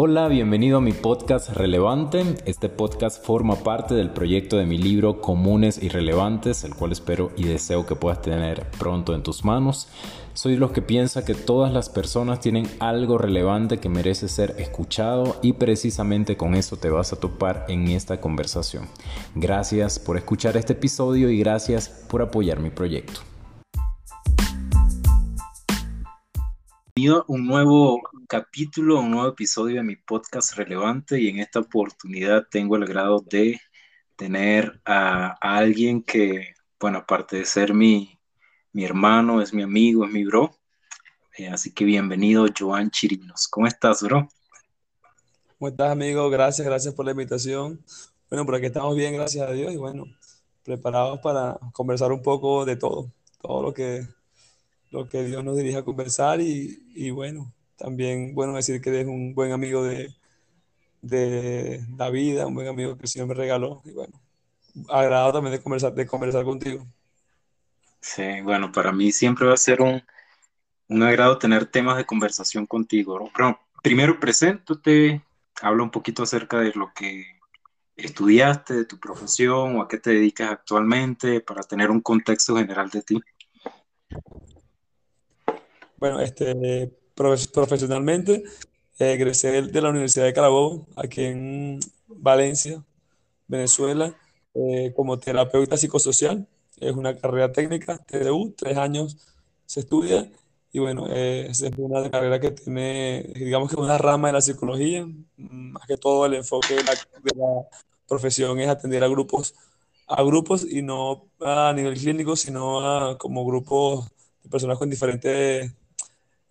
Hola, bienvenido a mi podcast Relevante. Este podcast forma parte del proyecto de mi libro Comunes y Relevantes, el cual espero y deseo que puedas tener pronto en tus manos. Soy los que piensa que todas las personas tienen algo relevante que merece ser escuchado y precisamente con eso te vas a topar en esta conversación. Gracias por escuchar este episodio y gracias por apoyar mi proyecto. Un nuevo capítulo, un nuevo episodio de mi podcast relevante y en esta oportunidad tengo el grado de tener a, alguien que, bueno, aparte de ser mi, mi, hermano, es mi amigo, es mi bro. Eh, así que bienvenido, Joan Chirinos. ¿Cómo estás, bro? ¿Cómo estás, amigo? Gracias, gracias por la invitación. Bueno, por aquí estamos bien, gracias a Dios, y bueno, preparados para conversar un poco de todo, todo lo que, lo que Dios nos dirige a conversar y, y bueno, también, bueno, decir que eres un buen amigo de, de la vida, un buen amigo que el Señor me regaló. Y bueno, agradado también de conversar, de conversar contigo. Sí, bueno, para mí siempre va a ser un, un agrado tener temas de conversación contigo. Pero primero, preséntate, habla un poquito acerca de lo que estudiaste, de tu profesión o a qué te dedicas actualmente para tener un contexto general de ti. Bueno, este, profesionalmente. Eh, egresé de la Universidad de Carabobo, aquí en Valencia, Venezuela, eh, como terapeuta psicosocial. Es una carrera técnica, TDU, tres años se estudia. Y bueno, eh, es una carrera que tiene, digamos que una rama de la psicología. Más que todo el enfoque de la, de la profesión es atender a grupos, a grupos y no a nivel clínico, sino a como grupos de personas con diferentes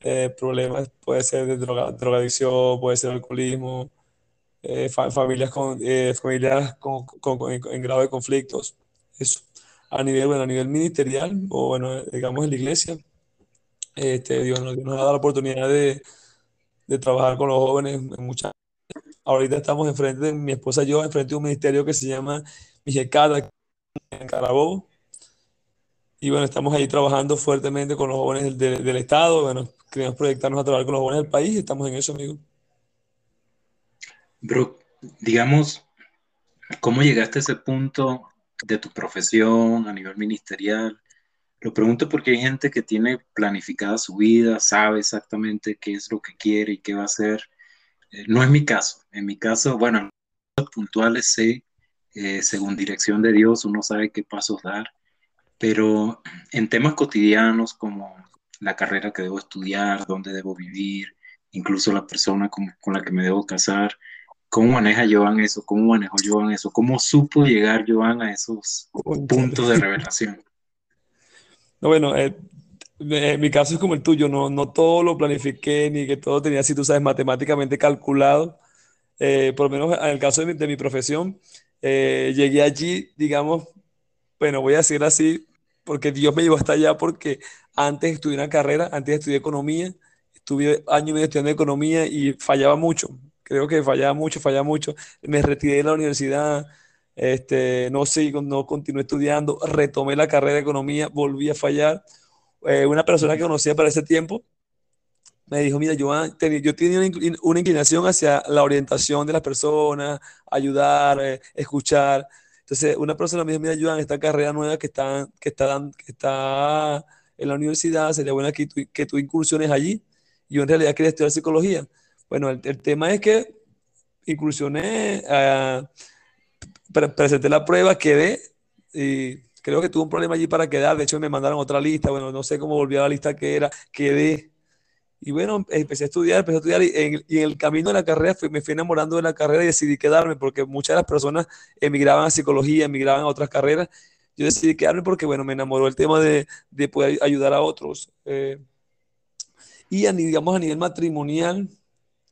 eh, problemas, puede ser de droga, drogadicción, puede ser alcoholismo, eh, familias, con, eh, familias con, en, grado de conflictos. Eso. A nivel, bueno, a nivel ministerial, o bueno, digamos en la iglesia, este, Dios, nos, nos ha dado la oportunidad de, de trabajar con los jóvenes en muchas. Ahorita estamos enfrente, mi esposa y yo, enfrente de un ministerio que se llama Mijecada en Carabobo. Y bueno, estamos ahí trabajando fuertemente con los jóvenes del, del Estado. Bueno, queremos proyectarnos a trabajar con los jóvenes del país y estamos en eso, amigo. Bro, digamos, ¿cómo llegaste a ese punto de tu profesión a nivel ministerial? Lo pregunto porque hay gente que tiene planificada su vida, sabe exactamente qué es lo que quiere y qué va a hacer. Eh, no es mi caso. En mi caso, bueno, puntuales sé, eh, según dirección de Dios, uno sabe qué pasos dar, pero en temas cotidianos como la carrera que debo estudiar, dónde debo vivir, incluso la persona con, la que me debo casar. ¿Cómo maneja Joan eso? ¿Cómo manejó Joan eso? ¿Cómo supo llegar Joan a esos puntos de revelación? No, bueno, eh, eh, mi caso es como el tuyo, no, no todo lo planifiqué ni que todo tenía, si tú sabes, matemáticamente calculado. Eh, por lo menos en el caso de mi, de mi profesión, llegué allí, digamos, bueno, voy a decir así, porque Dios me llevó hasta allá porque antes estudié una carrera, antes estudié economía, estuve año y medio estudiando economía y fallaba mucho. Creo que fallaba mucho, fallaba mucho. Me retiré de la universidad, este, no sé, no continué estudiando, retomé la carrera de economía, volví a fallar. Eh, una persona que conocía para ese tiempo me dijo, mira, yo, yo tenía una inclinación hacia la orientación de las personas, ayudar, eh, escuchar. Entonces, una persona me dijo, mira, Joan, esta carrera nueva que está, que está, que está en la universidad, sería bueno que tú, que tú incursiones allí. Yo en realidad quería estudiar psicología. Bueno, el, tema es que incursioné, uh, presenté la prueba, quedé y creo que tuve un problema allí para quedar. De hecho, me mandaron otra lista. Bueno, no sé cómo volví a la lista que era. Quedé. Y bueno, empecé a estudiar, empecé a estudiar y en, el camino de la carrera me fui enamorando de la carrera y decidí quedarme porque muchas de las personas emigraban a psicología, emigraban a otras carreras. Yo decidí quedarme porque, bueno, me enamoró el tema de, de poder ayudar a otros. Eh, y a, digamos a nivel matrimonial,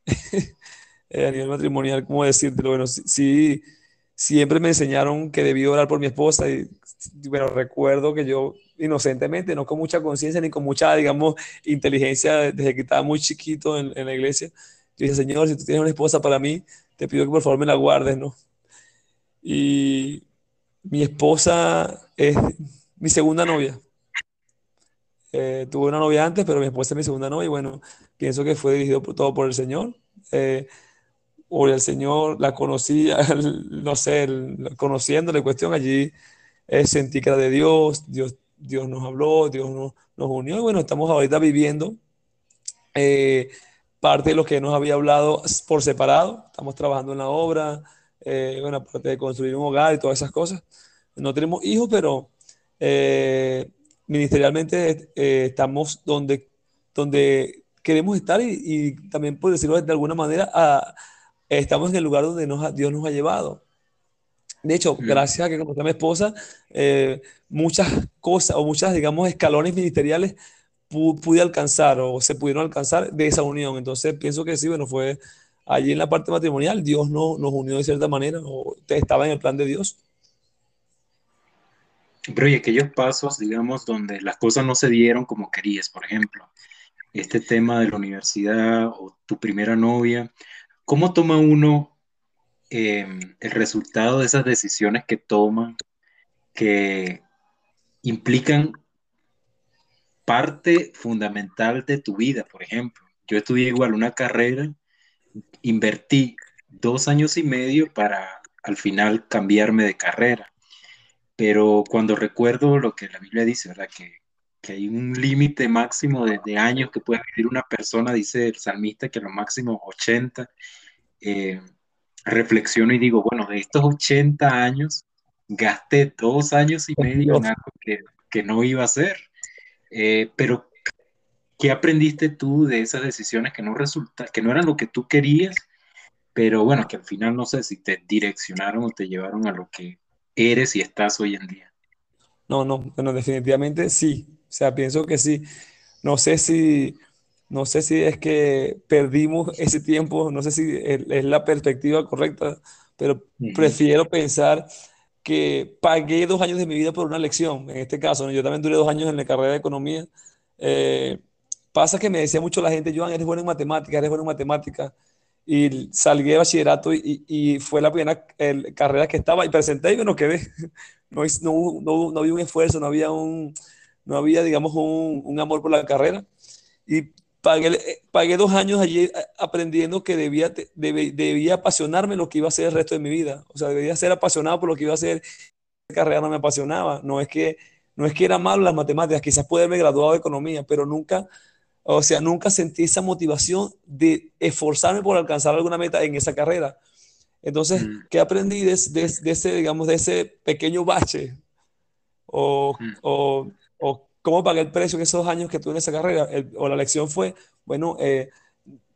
eh, a nivel matrimonial, ¿cómo decirte? Bueno, sí, siempre me enseñaron que debía orar por mi esposa y, bueno, recuerdo que yo inocentemente, no con mucha conciencia ni con mucha, digamos, inteligencia desde que estaba muy chiquito en, la iglesia. Yo dije, Señor, si tú tienes una esposa para mí, te pido que por favor me la guardes, ¿no? Y mi esposa es mi segunda novia. Eh, tuve una novia antes, pero mi esposa es mi segunda novia y bueno, pienso que fue dirigido por, todo por el Señor. Eh, o el Señor, la conocí, no sé, conociéndole cuestión allí, eh, sentí que era de Dios, Dios, Dios nos habló, Dios nos, nos unió y bueno, estamos ahorita viviendo eh, parte de lo que nos había hablado por separado, estamos trabajando en la obra, eh, bueno, aparte de construir un hogar y todas esas cosas. No tenemos hijos, pero ministerialmente estamos donde, donde queremos estar y, también, por decirlo de alguna manera, estamos en el lugar donde Dios nos ha llevado. De hecho, gracias a que conocí a mi esposa, eh, muchas cosas o muchas, digamos, escalones ministeriales pude alcanzar o se pudieron alcanzar de esa unión. Entonces, pienso que sí, bueno, fue allí en la parte matrimonial, Dios no, nos unió de cierta manera o estaba en el plan de Dios. Pero y aquellos pasos, digamos, donde las cosas no se dieron como querías, por ejemplo, este tema de la universidad o tu primera novia, ¿cómo toma uno em, el resultado de esas decisiones que toma que implican parte fundamental de tu vida? Por ejemplo, yo estudié igual una carrera, invertí dos años y medio para al final cambiarme de carrera. Pero cuando recuerdo lo que la Biblia dice, ¿verdad? Que que hay un límite máximo de, años que puede vivir una persona, dice el salmista que lo máximo 80. Eh, reflexiono y digo, bueno, de estos 80 años, gasté dos años y medio en algo que, que no iba a hacer. Eh, pero, ¿qué aprendiste tú de esas decisiones que no, resulta, que no eran lo que tú querías? Pero bueno, que al final no sé si te direccionaron o te llevaron a lo que eres y estás hoy en día. No, no, bueno, definitivamente sí. O sea, pienso que sí. No sé si, no sé si es que perdimos ese tiempo, no sé si es, la perspectiva correcta, pero prefiero pensar que pagué dos años de mi vida por una lección. En este caso, yo también duré dos años en la carrera de economía. Eh, pasa que me decía mucho la gente, Joan, eres bueno en matemáticas, eres bueno en matemáticas. Y salí de bachillerato y, y fue la primera carrera que estaba y presenté y bueno, quedé. No, no, no, no había un esfuerzo, no había un, no había, digamos, un, un amor por la carrera. Y pagué, pagué dos años allí eh, aprendiendo que debía, debía apasionarme lo que iba a ser el resto de mi vida. O sea, debía ser apasionado por lo que iba a hacer. La carrera no me apasionaba. No es que, no es que era malo las matemáticas, quizás pude haberme graduado de economía, pero nunca, o sea, nunca sentí esa motivación de esforzarme por alcanzar alguna meta en esa carrera. Entonces, mm. ¿qué aprendí de, de, ese, digamos, de ese pequeño bache? O, mm. o o cómo pagué el precio en esos dos años que tuve en esa carrera, o la lección fue, bueno, eh,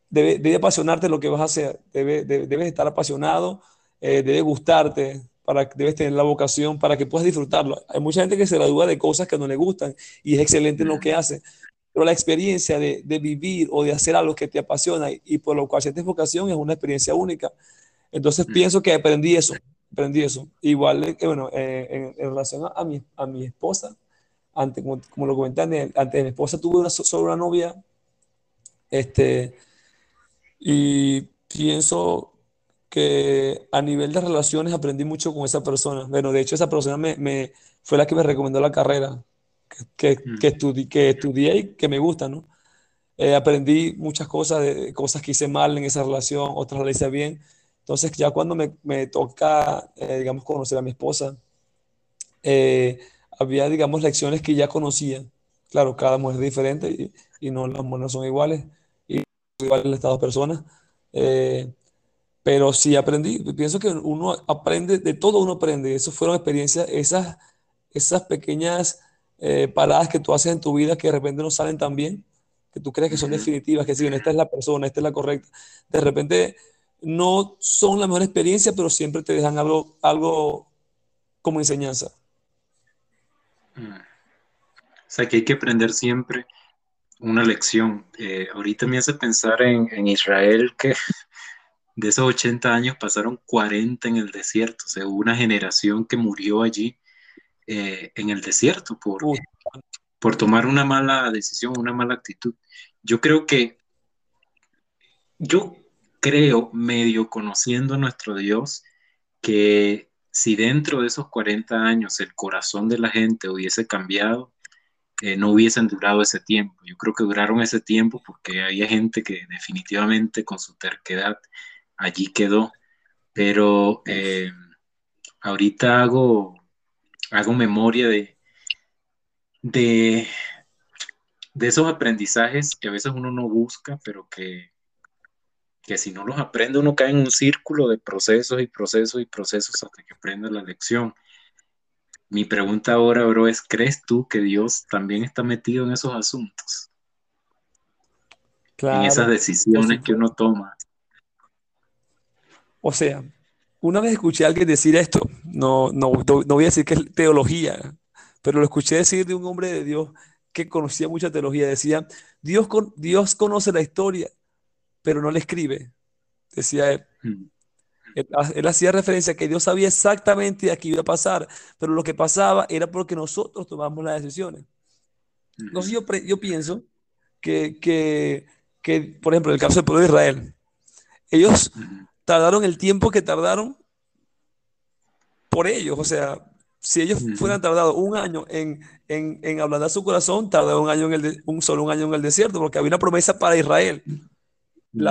debe, debe, apasionarte lo que vas a hacer, debe, debes estar apasionado, eh, debe gustarte, para, debes tener la vocación para que puedas disfrutarlo. Hay mucha gente que se gradúa de cosas que no le gustan y es excelente en lo que hace, pero la experiencia de, de, vivir o de hacer algo que te apasiona y, por lo cual sientes vocación es una experiencia única. Entonces pienso que aprendí eso, aprendí eso. Igual, eh, bueno, en, en, relación a, mi, a mi esposa, como, lo comenté antes, mi esposa tuvo una, solo una novia, este, y pienso que a nivel de relaciones aprendí mucho con esa persona. Bueno, de hecho esa persona me, fue la que me recomendó la carrera que, que, mm. que, que estudié y que me gusta, ¿no? Eh, aprendí muchas cosas, de, cosas que hice mal en esa relación, otras las hice bien. Entonces ya cuando me, me toca, eh, digamos, conocer a mi esposa, eh, había, digamos, lecciones que ya conocía. Claro, cada mujer es diferente y, no las mujeres son iguales, y iguales estas dos personas. Eh, pero sí aprendí, pienso que uno aprende, de todo uno aprende. Esas fueron experiencias, esas, esas pequeñas eh, paradas que tú haces en tu vida que de repente no salen tan bien, que tú crees que son definitivas, que si esta es la persona, esta es la correcta. De repente no son la mejor experiencia, pero siempre te dejan algo, algo como enseñanza. Mm. O sea que hay que aprender siempre una lección. Eh, ahorita me hace pensar en, Israel que de esos 80 años pasaron 40 en el desierto. O sea, hubo una generación que murió allí eh, en el desierto por, por tomar una mala decisión, una mala actitud. Yo creo que, yo creo, medio conociendo a nuestro Dios, que si dentro de esos 40 años el corazón de la gente hubiese cambiado, eh, no hubiesen durado ese tiempo. Yo creo que duraron ese tiempo porque había gente que definitivamente con su terquedad allí quedó. Pero eh, ahorita hago, hago memoria de, de, de esos aprendizajes que a veces uno no busca, pero que, que si no los aprende uno cae en un círculo de procesos y procesos y procesos hasta que aprende la lección. Mi pregunta ahora, bro, es, ¿crees tú que Dios también está metido en esos asuntos? en esas decisiones que uno toma. O sea, una vez escuché a alguien decir esto, no, no, no voy a decir que es teología, pero lo escuché decir de un hombre de Dios que conocía mucha teología. Decía, Dios, Dios conoce la historia, pero no la escribe, decía él. Mm. él. hacía referencia a que Dios sabía exactamente a qué iba a pasar, pero lo que pasaba era porque nosotros tomamos las decisiones. Entonces yo, yo pienso que, que, que, por ejemplo, en el caso del pueblo de Israel, ellos tardaron el tiempo que tardaron por ellos. O sea, si ellos fueran tardado un año en, en, en ablandar su corazón, tardaron un año en el un solo un año en el desierto, porque había una promesa para Israel.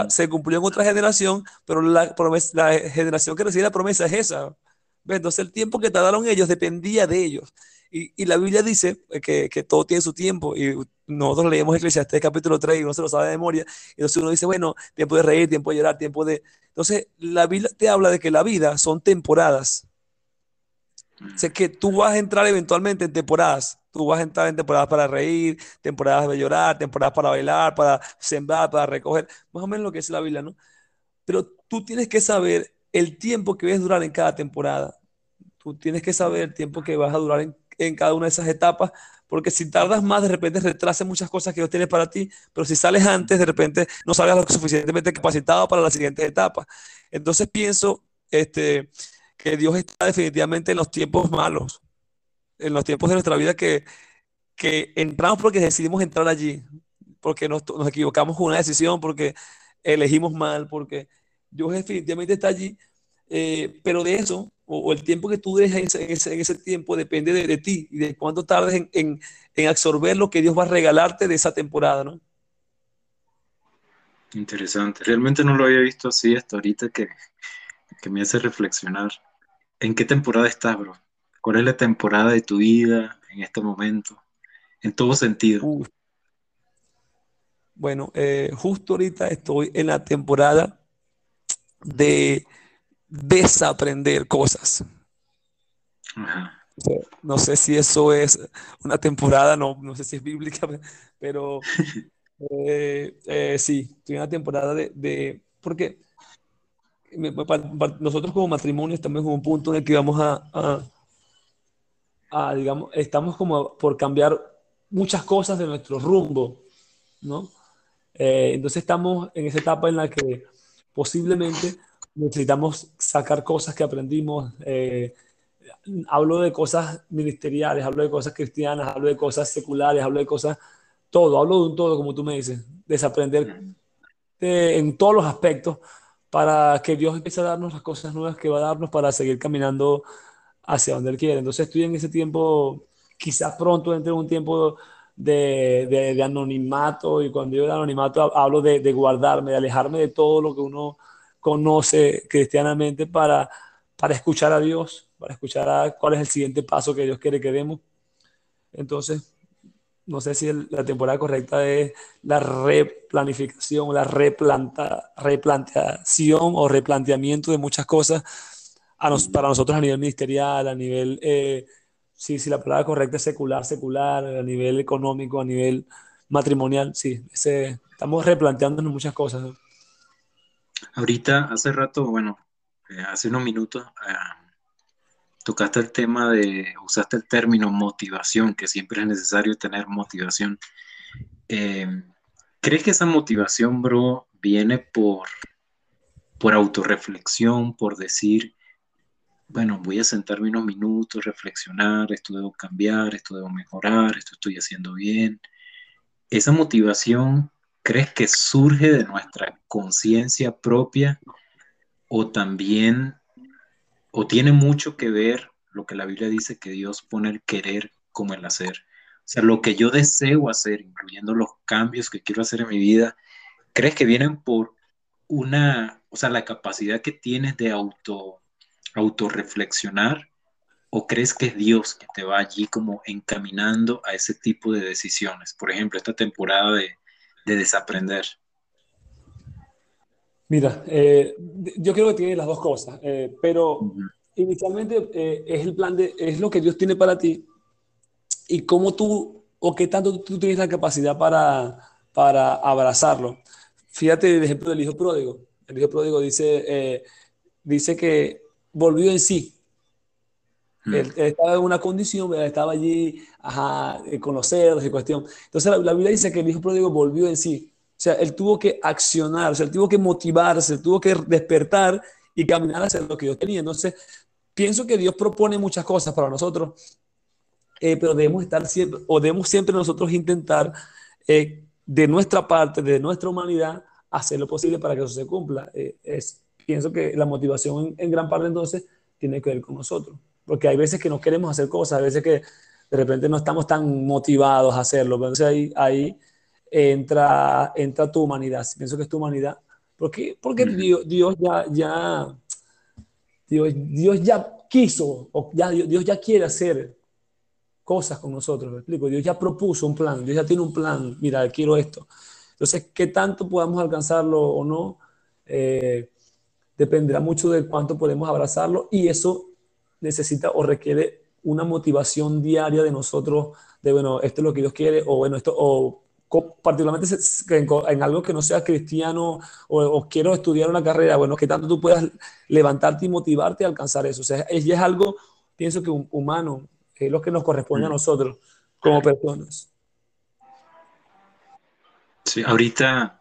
Se cumplió en otra generación, pero la, promesa, la generación que recibe la promesa es esa. Entonces el tiempo que tardaron ellos dependía de ellos. Y, y la Biblia dice que, que, todo tiene su tiempo. Y nosotros leemos Eclesiastés capítulo 3 y uno se lo sabe de memoria. Y entonces uno dice, bueno, tiempo de reír, tiempo de llorar, tiempo de... Entonces la Biblia te habla de que la vida son temporadas. Sé que tú vas a entrar eventualmente en temporadas. Tú vas a entrar en temporadas para reír, temporadas de llorar, temporadas para bailar, para sembrar, para recoger. Más o menos lo que es la Biblia, ¿no? Pero tú tienes que saber el tiempo que vas a durar en cada temporada. Tú tienes que saber el tiempo que vas a durar en, en cada una de esas etapas, porque si tardas más, de repente retrasa muchas cosas que Dios tiene para ti, pero si sales antes, de repente no salgas lo suficientemente capacitado para las siguientes etapas. Entonces pienso, este que Dios está definitivamente en los tiempos malos, en los tiempos de nuestra vida que, que entramos porque decidimos entrar allí, porque nos, nos equivocamos con una decisión, porque elegimos mal, porque Dios definitivamente está allí, eh, pero de eso, o, el tiempo que tú dejas en ese, en ese tiempo, depende de, de, ti y de cuánto tardes en, en, en, absorber lo que Dios va a regalarte de esa temporada, ¿no? Interesante, realmente no lo había visto así hasta ahorita que, que me hace reflexionar. ¿En qué temporada estás, bro? ¿Cuál es la temporada de tu vida en este momento? En todo sentido. Bueno, eh, justo ahorita estoy en la temporada de desaprender cosas. No sé si eso es una temporada, no, no sé si es bíblica, pero eh, eh, sí, estoy en la temporada de, de porque nosotros como matrimonio estamos en un punto en el que vamos a, a, digamos, estamos como por cambiar muchas cosas de nuestro rumbo, ¿no? Eh, entonces estamos en esa etapa en la que posiblemente necesitamos sacar cosas que aprendimos. Eh, hablo de cosas ministeriales, hablo de cosas cristianas, hablo de cosas seculares, hablo de cosas, todo, hablo de un todo, como tú me dices, desaprender en todos los aspectos para que Dios empiece a darnos las cosas nuevas que va a darnos para seguir caminando hacia donde Él quiere. Entonces estoy en ese tiempo, quizás pronto entre un tiempo de, de, anonimato, y cuando yo de anonimato hablo de, de, guardarme, de alejarme de todo lo que uno conoce cristianamente para, para escuchar a Dios, para escuchar a cuál es el siguiente paso que Dios quiere que demos. Entonces, no sé si la temporada correcta es la replanificación, la replanta, replanteación o replanteamiento de muchas cosas para nosotros a nivel ministerial, a nivel, eh, sí, si la palabra correcta es secular, secular, a nivel económico, a nivel matrimonial, sí, estamos replanteándonos muchas cosas. Ahorita, hace rato, bueno, eh, hace unos minutos, uh, tocaste el tema de, usaste el término motivación, que siempre es necesario tener motivación. Eh, ¿Crees que esa motivación, bro, viene por, por autorreflexión, por decir, bueno, voy a sentarme unos minutos, reflexionar, esto debo cambiar, esto debo mejorar, esto estoy haciendo bien? ¿Esa motivación crees que surge de nuestra conciencia propia o también o tiene mucho que ver lo que la Biblia dice que Dios pone el querer como el hacer. O sea, lo que yo deseo hacer, incluyendo los cambios que quiero hacer en mi vida, ¿crees que vienen por una, o sea, la capacidad que tienes de auto, autorreflexionar o crees que es Dios que te va allí como encaminando a ese tipo de decisiones? Por ejemplo, esta temporada de, desaprender. Mira, eh, yo creo que tiene las dos cosas, eh, pero inicialmente eh, es el plan de, es lo que Dios tiene para ti y cómo tú, o qué tanto tú tienes la capacidad para, para abrazarlo. Fíjate el ejemplo del hijo pródigo. El hijo pródigo dice, dice que volvió en sí, Mm. Él, estaba en una condición, estaba allí ajá, eh, con los cerdos y cuestión. Entonces la, Biblia dice que el hijo pródigo volvió en sí. O sea, él tuvo que accionar, o sea, él tuvo que motivarse, él tuvo que despertar y caminar hacia lo que Dios tenía. Entonces, pienso que Dios propone muchas cosas para nosotros, eh, pero debemos estar siempre, o debemos siempre nosotros intentar eh, de nuestra parte, de nuestra humanidad, hacer lo posible para que eso se cumpla. es, pienso que la motivación en gran parte entonces tiene que ver con nosotros porque hay veces que no queremos hacer cosas, hay veces que de repente no estamos tan motivados a hacerlo. Entonces ahí, ahí entra, entra tu humanidad. Pienso que es tu humanidad. Porque, porque Dios, Dios, ya, ya, Dios, Dios ya quiso, o ya, Dios ya quiere hacer cosas con nosotros, ¿me explico? Dios ya propuso un plan, Dios ya tiene un plan, mira, quiero esto. Entonces, ¿qué tanto podamos alcanzarlo o no? Eh, dependerá mucho de cuánto podemos abrazarlo y eso necesita o requiere una motivación diaria de nosotros, de bueno, esto es lo que Dios quiere, o bueno, esto, o particularmente en, algo que no sea cristiano, o, quiero estudiar una carrera, bueno, que tanto tú puedas levantarte y motivarte a alcanzar eso. O sea, es, es algo, pienso que humano, es lo que nos corresponde a mm. nosotros como personas. Sí, ahorita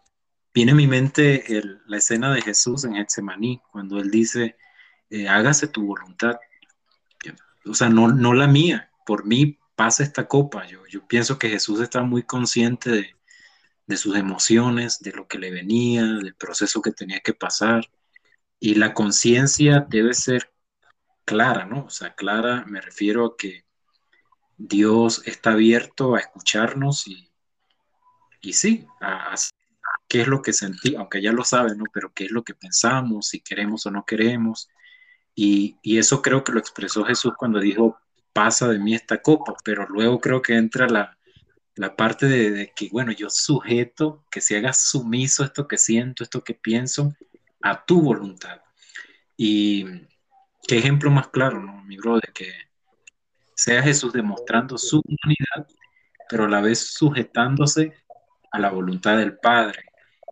viene a mi mente la escena de Jesús en Getsemaní, cuando él dice, eh, hágase tu voluntad o sea, no, no la mía, por mí pasa esta copa. Yo, yo pienso que Jesús está muy consciente de, de sus emociones, de lo que le venía, del proceso que tenía que pasar. Y la conciencia debe ser clara, ¿no? O sea, clara me refiero a que Dios está abierto a escucharnos y, y sí, a, a, qué es lo que sentí, aunque ya lo sabe, ¿no? Pero qué es lo que pensamos, si queremos o no queremos, y, eso creo que lo expresó Jesús cuando dijo, pasa de mí esta copa, pero luego creo que entra la, parte de, que, bueno, yo sujeto, que se haga sumiso esto que siento, esto que pienso, a tu voluntad. Y qué ejemplo más claro, ¿no, mi bro? De que sea Jesús demostrando su humanidad, pero a la vez sujetándose a la voluntad del Padre.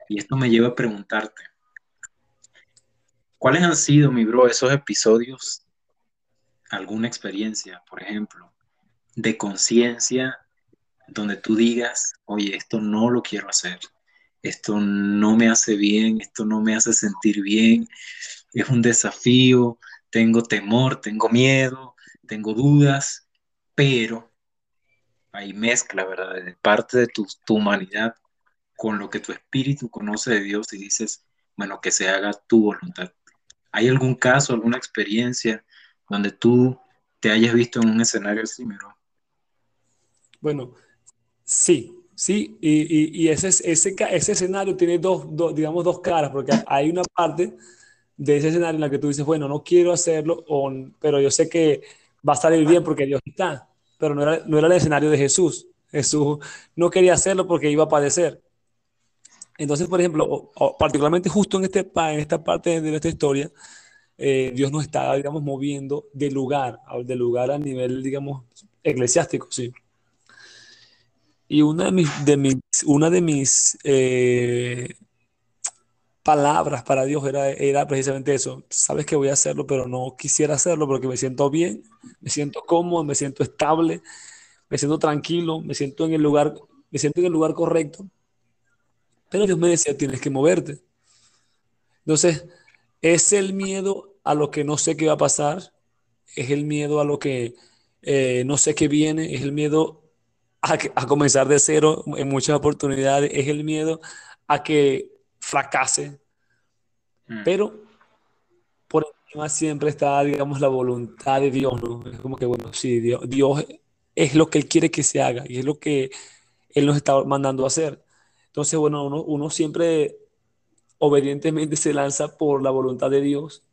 Y esto me lleva a preguntarte, ¿Cuáles han sido, mi bro, esos episodios? ¿Alguna experiencia, por ejemplo, de conciencia donde tú digas, oye, esto no lo quiero hacer, esto no me hace bien, esto no me hace sentir bien, es un desafío, tengo temor, tengo miedo, tengo dudas, pero hay mezcla, ¿verdad? De parte de tu, tu humanidad con lo que tu espíritu conoce de Dios y dices, bueno, que se haga tu voluntad. ¿Hay algún caso, alguna experiencia donde tú te hayas visto en un escenario Miro? Bueno, sí, sí, y, ese, ese, ese escenario tiene dos, digamos, dos caras, porque hay una parte de ese escenario en la que tú dices, bueno, no quiero hacerlo, pero yo sé que va a salir bien porque Dios está, pero no era, no era el escenario de Jesús. Jesús no quería hacerlo porque iba a padecer. Entonces, por ejemplo, particularmente justo en, este, en esta parte de nuestra historia, eh, Dios nos está, digamos, moviendo de lugar, de lugar a nivel, digamos, eclesiástico, sí. Y una de mis, de mis, una de mis eh, palabras para Dios era, era precisamente eso. Sabes que voy a hacerlo, pero no quisiera hacerlo porque me siento bien, me siento cómodo, me siento estable, me siento tranquilo, me siento en el lugar, me siento en el lugar correcto pero Dios me decía, tienes que moverte. Entonces, es el miedo a lo que no sé qué va a pasar, es el miedo a lo que eh, no sé qué viene, es el miedo a, comenzar de cero en muchas oportunidades, es el miedo a que fracase. Mm. Pero por encima siempre está, digamos, la voluntad de Dios, ¿no? Es como que, bueno, sí, Dios, Dios es lo que Él quiere que se haga y es lo que Él nos está mandando a hacer. Entonces, bueno, uno, siempre obedientemente se lanza por la voluntad de Dios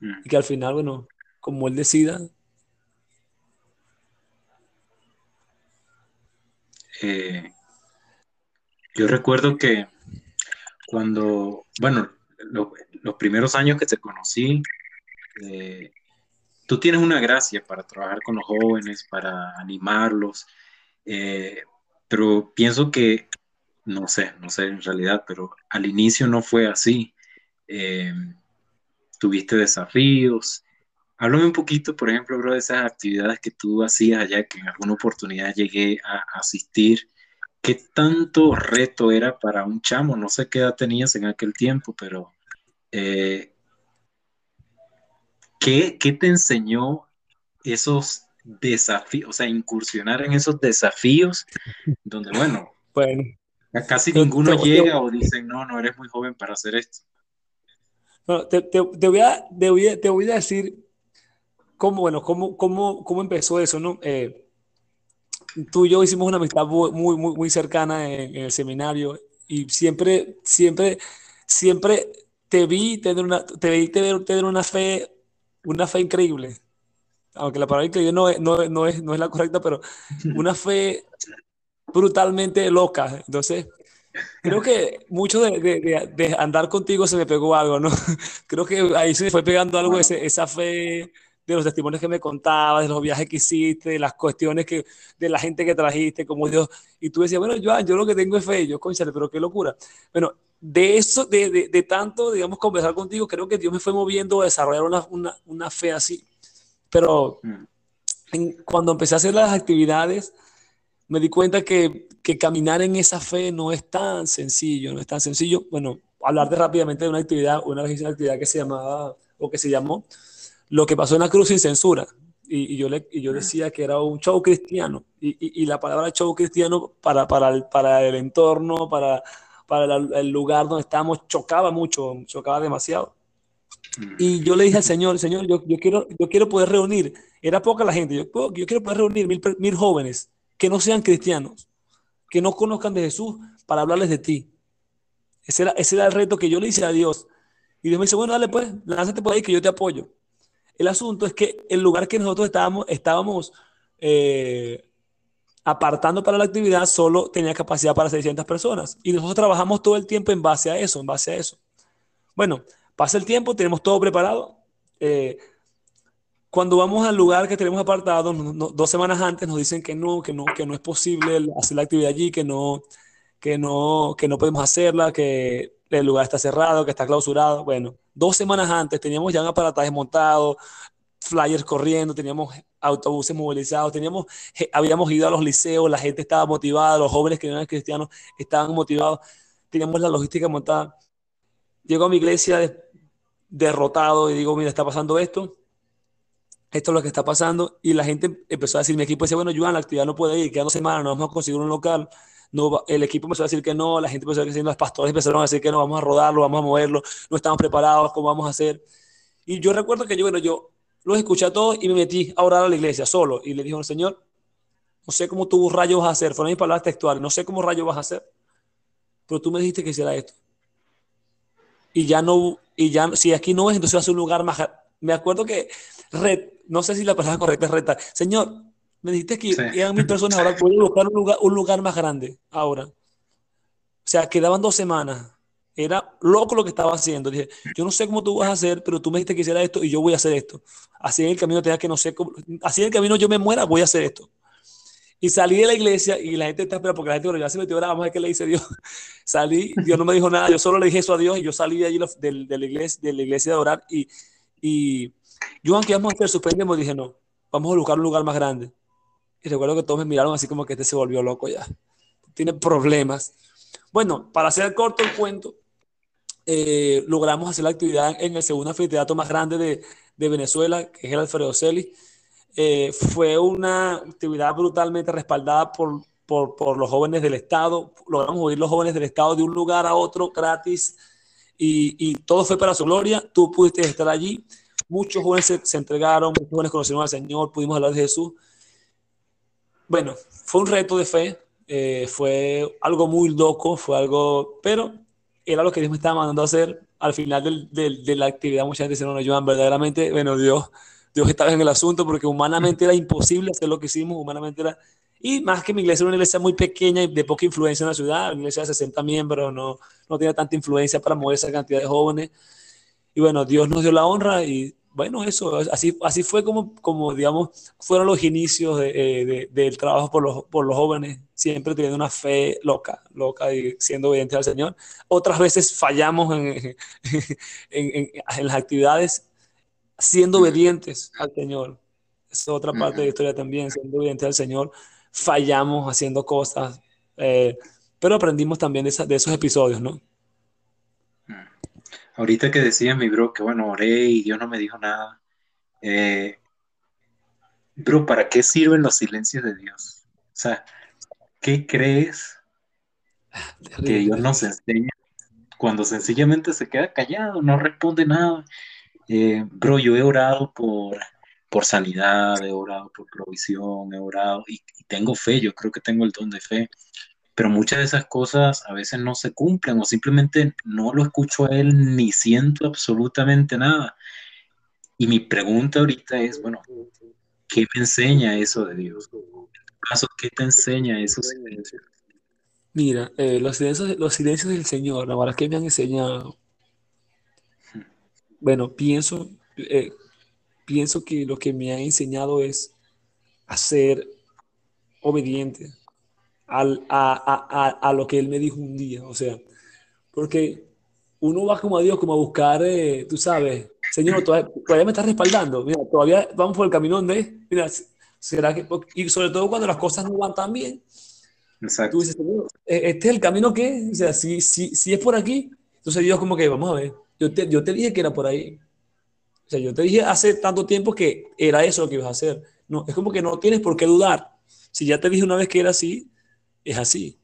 mm. y que al final, bueno, como Él decida. Eh, yo recuerdo que cuando, bueno, los primeros años que te conocí, eh, tú tienes una gracia para trabajar con los jóvenes, para animarlos, eh, pero pienso que, no sé, no sé en realidad, pero al inicio no fue así. Eh, tuviste desafíos. Háblame un poquito, por ejemplo, bro, de esas actividades que tú hacías allá, que en alguna oportunidad llegué a asistir. ¿Qué tanto reto era para un chamo? No sé qué edad tenías en aquel tiempo, pero eh, ¿qué, ¿qué, te enseñó esos desafíos, o sea, incursionar en esos desafíos donde, bueno, bueno casi ninguno llega o dicen, no, no eres muy joven para hacer esto? te, te, voy a, te, voy a, te, voy a, decir cómo, bueno, cómo, cómo, cómo empezó eso, ¿no? Eh, tú y yo hicimos una amistad muy, muy, muy cercana en, en, el seminario y siempre, siempre, siempre te vi tener una, te vi tener, tener una fe, una fe increíble. Aunque la palabra increíble no, no, no, es, no es la correcta, pero una fe brutalmente loca. Entonces, creo que mucho de, de, de, andar contigo se me pegó algo, ¿no? Creo que ahí se me fue pegando algo, ese, esa fe de los testimonios que me contabas, de los viajes que hiciste, de las cuestiones que, de la gente que trajiste, como Dios. Y tú decías, bueno, yo, yo lo que tengo es fe. Yo, conchale, pero qué locura. Bueno, de eso, de, de, tanto, digamos, conversar contigo, creo que Dios me fue moviendo a desarrollar una, una, una fe así. Pero mm. cuando empecé a hacer las actividades, me di cuenta que, que, caminar en esa fe no es tan sencillo, no es tan sencillo. Bueno, hablarte rápidamente de una actividad, una vez una actividad que se llamaba, o que se llamó, Lo que pasó en la cruz sin censura. Y, y yo, le, y yo decía que era un show cristiano. Y, y, la palabra show cristiano para, para, el, para el entorno, para para el lugar donde estábamos chocaba mucho, chocaba demasiado. Y yo le dije al Señor, Señor, yo, yo, quiero, yo quiero poder reunir, era poca la gente, yo, yo quiero poder reunir mil, mil jóvenes que no sean cristianos, que no conozcan de Jesús para hablarles de ti. Ese era, ese el reto que yo le hice a Dios. Y Dios me dice, bueno, dale pues, lánzate por ahí que yo te apoyo. El asunto es que el lugar que nosotros estábamos, estábamos eh, apartando para la actividad solo tenía capacidad para 600 personas. Y nosotros trabajamos todo el tiempo en base a eso, en base a eso. Bueno, pasa el tiempo, tenemos todo preparado. Eh, cuando vamos al lugar que tenemos apartado, dos semanas antes nos dicen que no, que no, que no es posible hacer la actividad allí, que no, que no, que no podemos hacerla, que el lugar está cerrado, que está clausurado. Bueno, dos semanas antes teníamos ya un aparataje montado, flyers corriendo, teníamos autobuses movilizados, teníamos, habíamos ido a los liceos, la gente estaba motivada, los jóvenes que no eran cristianos estaban motivados, teníamos la logística montada. Llego a mi iglesia derrotado y digo, mira, está pasando esto, esto es lo que está pasando, y la gente empezó a decir, mi equipo dice, bueno, Joan, la actividad no puede ir, quedan dos semanas, no vamos a conseguir un local, no, el equipo empezó a decir que no, la gente empezó a decir, los pastores empezaron a decir que no, vamos a rodarlo, vamos a moverlo, no estamos preparados, ¿cómo vamos a hacer? Y yo recuerdo que yo, bueno, yo los escuché a todos y me metí a orar a la iglesia solo. Y le dijo al Señor, no sé cómo tú rayos vas a hacer, fueron mis palabras textuales, no sé cómo rayos vas a hacer, pero tú me dijiste que hiciera esto. Y ya no, y ya, si aquí no es, entonces va a ser un lugar más. Me acuerdo que, red, no sé si la palabra correcta es reta. Señor, me dijiste que eran mil personas, ahora puedo buscar un lugar, un lugar más grande, ahora. O sea, quedaban dos semanas. Era loco lo que estaba haciendo. Dije, yo no sé cómo tú vas a hacer, pero tú me dijiste que hiciera esto y yo voy a hacer esto. Así en el camino tenía que no sé cómo, así en el camino yo me muera, voy a hacer esto. Y salí de la iglesia y la gente está esperando, porque la gente, bueno, ya se metió, ahora vamos a ver qué le dice Dios. salí, Dios no me dijo nada, yo solo le dije eso a Dios y yo salí de allí de, la, iglesia, de la iglesia de orar y, y yo, aunque vamos a hacer, suspendemos, dije, no, vamos a buscar un lugar más grande. Y recuerdo que todos me miraron así como que este se volvió loco ya. Tiene problemas. Bueno, para hacer corto el cuento, eh, logramos hacer la actividad en el segundo anfiteatro más grande de, de Venezuela, que es el Alfredo Celi. Eh, fue una actividad brutalmente respaldada por, por, por, los jóvenes del Estado. Logramos mover los jóvenes del Estado de un lugar a otro gratis y, y todo fue para su gloria. Tú pudiste estar allí. Muchos jóvenes se, se, entregaron, muchos jóvenes conocieron al Señor, pudimos hablar de Jesús. Bueno, fue un reto de fe, eh, fue algo muy loco, fue algo, pero era lo que Dios me estaba mandando a hacer. Al final de la actividad, mucha gente dice, no, no, Joan, verdaderamente, bueno, Dios, Dios estaba en el asunto porque humanamente era imposible hacer lo que hicimos, humanamente era... Y más que mi iglesia era una iglesia muy pequeña y de poca influencia en la ciudad, una iglesia de 60 miembros, no, no tenía tanta influencia para mover esa cantidad de jóvenes. Y bueno, Dios nos dio la honra y bueno, eso, así, así fue como, como, digamos, fueron los inicios eh, del trabajo por los, por los jóvenes, siempre teniendo una fe loca, loca y siendo obedientes al Señor. Otras veces fallamos en, en, en, las actividades siendo obedientes al Señor. Es otra parte de la historia también, siendo obedientes al Señor. Fallamos haciendo cosas, eh, pero aprendimos también de, de esos episodios, ¿no? Ahorita que decías, mi bro, que bueno, oré y Dios no me dijo nada. Eh, bro, ¿para qué sirven los silencios de Dios? O sea, ¿qué crees que Dios nos enseña cuando sencillamente se queda callado, no responde nada? Eh, bro, yo he orado por, por sanidad, he orado por provisión, he orado y, y tengo fe, yo creo que tengo el don de fe pero muchas de esas cosas a veces no se cumplen o simplemente no lo escucho a él ni siento absolutamente nada. Y mi pregunta ahorita es, bueno, ¿qué me enseña eso de Dios? caso, ¿qué te enseña silencios? Mira, eh, los, silencios, los silencios del Señor, la verdad que me han enseñado. Bueno, pienso, eh, pienso que lo que me ha enseñado es a ser obediente, al, a, a, a, lo que él me dijo un día. O sea, porque uno va como a Dios, como a buscar, eh, tú sabes, Señor, todavía, todavía, me estás respaldando, mira, todavía vamos por el camino donde, mira, será que, y sobre todo cuando las cosas no van tan bien, Exacto. tú dices, Señor, e, este es el camino que, o sea, si, si, si es por aquí, entonces Dios como que, vamos a ver, yo te, yo te dije que era por ahí. O sea, yo te dije hace tanto tiempo que era eso lo que ibas a hacer. No, es como que no tienes por qué dudar. Si ya te dije una vez que era así, es así.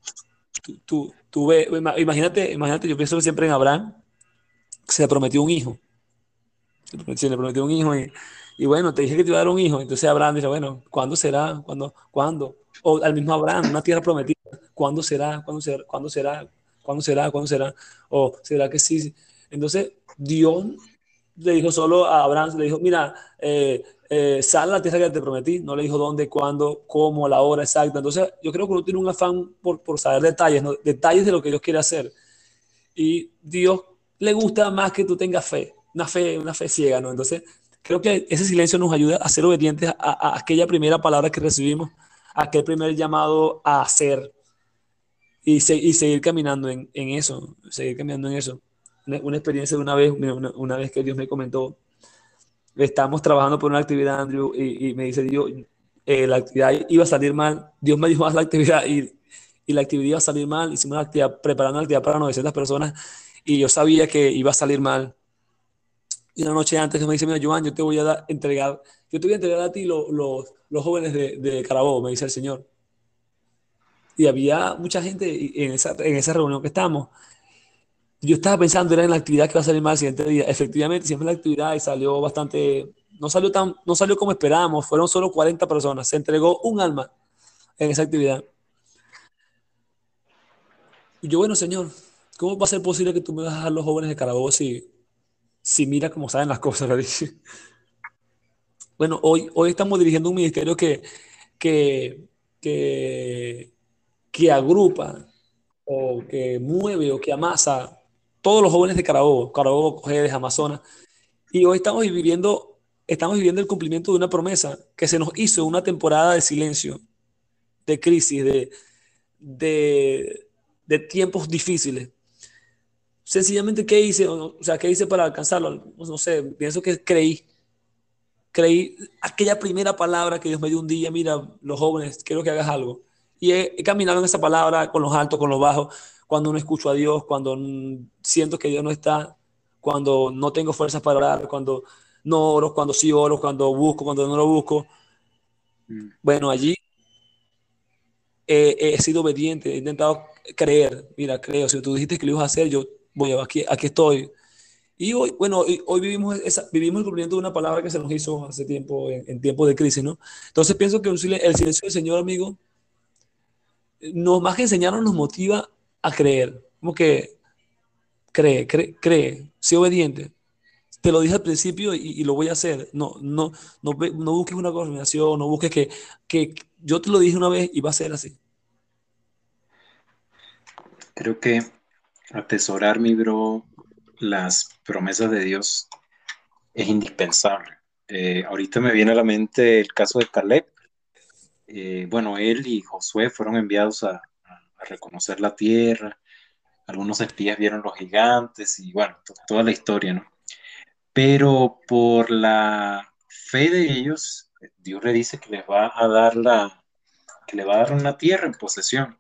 Tú, tú, imagínate, imagínate, yo pienso siempre en Abraham, se le prometió un hijo. Se le prometió un hijo y, bueno, te dije que te iba a dar un hijo. Entonces Abraham dice, bueno, ¿cuándo será? ¿Cuándo? ¿Cuándo? O al mismo Abraham, una tierra prometida. ¿Cuándo será? ¿Cuándo será? ¿Cuándo será? ¿Cuándo será? ¿Cuándo será? O será que sí. Entonces Dios le dijo solo a Abraham, le dijo, mira, eh, eh, sal a la tierra que te prometí, no le dijo dónde, cuándo, cómo, la hora exacta. Entonces, yo creo que uno tiene un afán por, por saber detalles, detalles de lo que Dios quiere hacer. Y Dios le gusta más que tú tengas fe, una fe, una fe ciega, ¿no? Entonces, creo que ese silencio nos ayuda a ser obedientes a, aquella primera palabra que recibimos, a aquel primer llamado a hacer y, y seguir caminando en, en, eso, seguir caminando en eso. Una, experiencia de una vez, una, una vez que Dios me comentó, estamos trabajando por una actividad, Andrew, y, me dice Dios, eh, la actividad iba a salir mal. Dios me dijo, haz la actividad y, y, la actividad iba a salir mal. Hicimos una actividad, preparando la actividad para 900 personas y yo sabía que iba a salir mal. Y una noche antes me dice, mira, Joan, yo te voy a entregar, yo te voy a entregar a ti los, los jóvenes de, de Carabobo, me dice el Señor. Y había mucha gente en esa, en esa reunión que estamos yo estaba pensando era en la actividad que va a salir mal el siguiente día. Efectivamente, siempre la actividad y salió bastante, no salió tan, no salió como esperábamos, fueron solo 40 personas. Se entregó un alma en esa actividad. Y yo, bueno, Señor, ¿cómo va a ser posible que tú me vas a dejar los jóvenes de Carabobo si, si mira cómo saben las cosas? Bueno, hoy, hoy estamos dirigiendo un ministerio que, que, que agrupa o que mueve o que amasa todos los jóvenes de Carabobo, Carabobo, Cojedes, Amazonas. Y hoy estamos viviendo, estamos viviendo el cumplimiento de una promesa que se nos hizo una temporada de silencio, de crisis, de, de, de tiempos difíciles. Sencillamente, ¿qué hice? O sea, ¿qué hice para alcanzarlo? No sé, pienso que creí. Creí aquella primera palabra que Dios me dio un día, mira, los jóvenes, quiero que hagas algo. Y he, caminado en esa palabra con los altos, con los bajos, cuando no escucho a Dios, cuando siento que Dios no está, cuando no tengo fuerzas para orar, cuando no oro, cuando sí oro, cuando busco, cuando no lo busco. Mm. Bueno, allí he, sido obediente, he intentado creer, mira, creo, si tú dijiste que lo ibas a hacer, yo voy, aquí, aquí estoy. Y hoy, bueno, hoy, vivimos, esa, vivimos el cumplimiento de una palabra que se nos hizo hace tiempo, en, tiempo de crisis, ¿no? Entonces pienso que el silencio del Señor, amigo, nos más que enseñarnos nos motiva a creer. Como que cree, cree, cree, sé obediente. Te lo dije al principio y, lo voy a hacer. No, no, no, no busques una coordinación, no busques que, que yo te lo dije una vez y va a ser así. Creo que atesorar, mi bro, las promesas de Dios es indispensable. Eh, ahorita me viene a la mente el caso de Caleb. Eh, bueno, él y Josué fueron enviados a, a, reconocer la tierra. Algunos espías vieron los gigantes y bueno, toda la historia, ¿no? Pero por la fe de ellos, Dios le dice que les va a dar la, que le va a dar una tierra en posesión.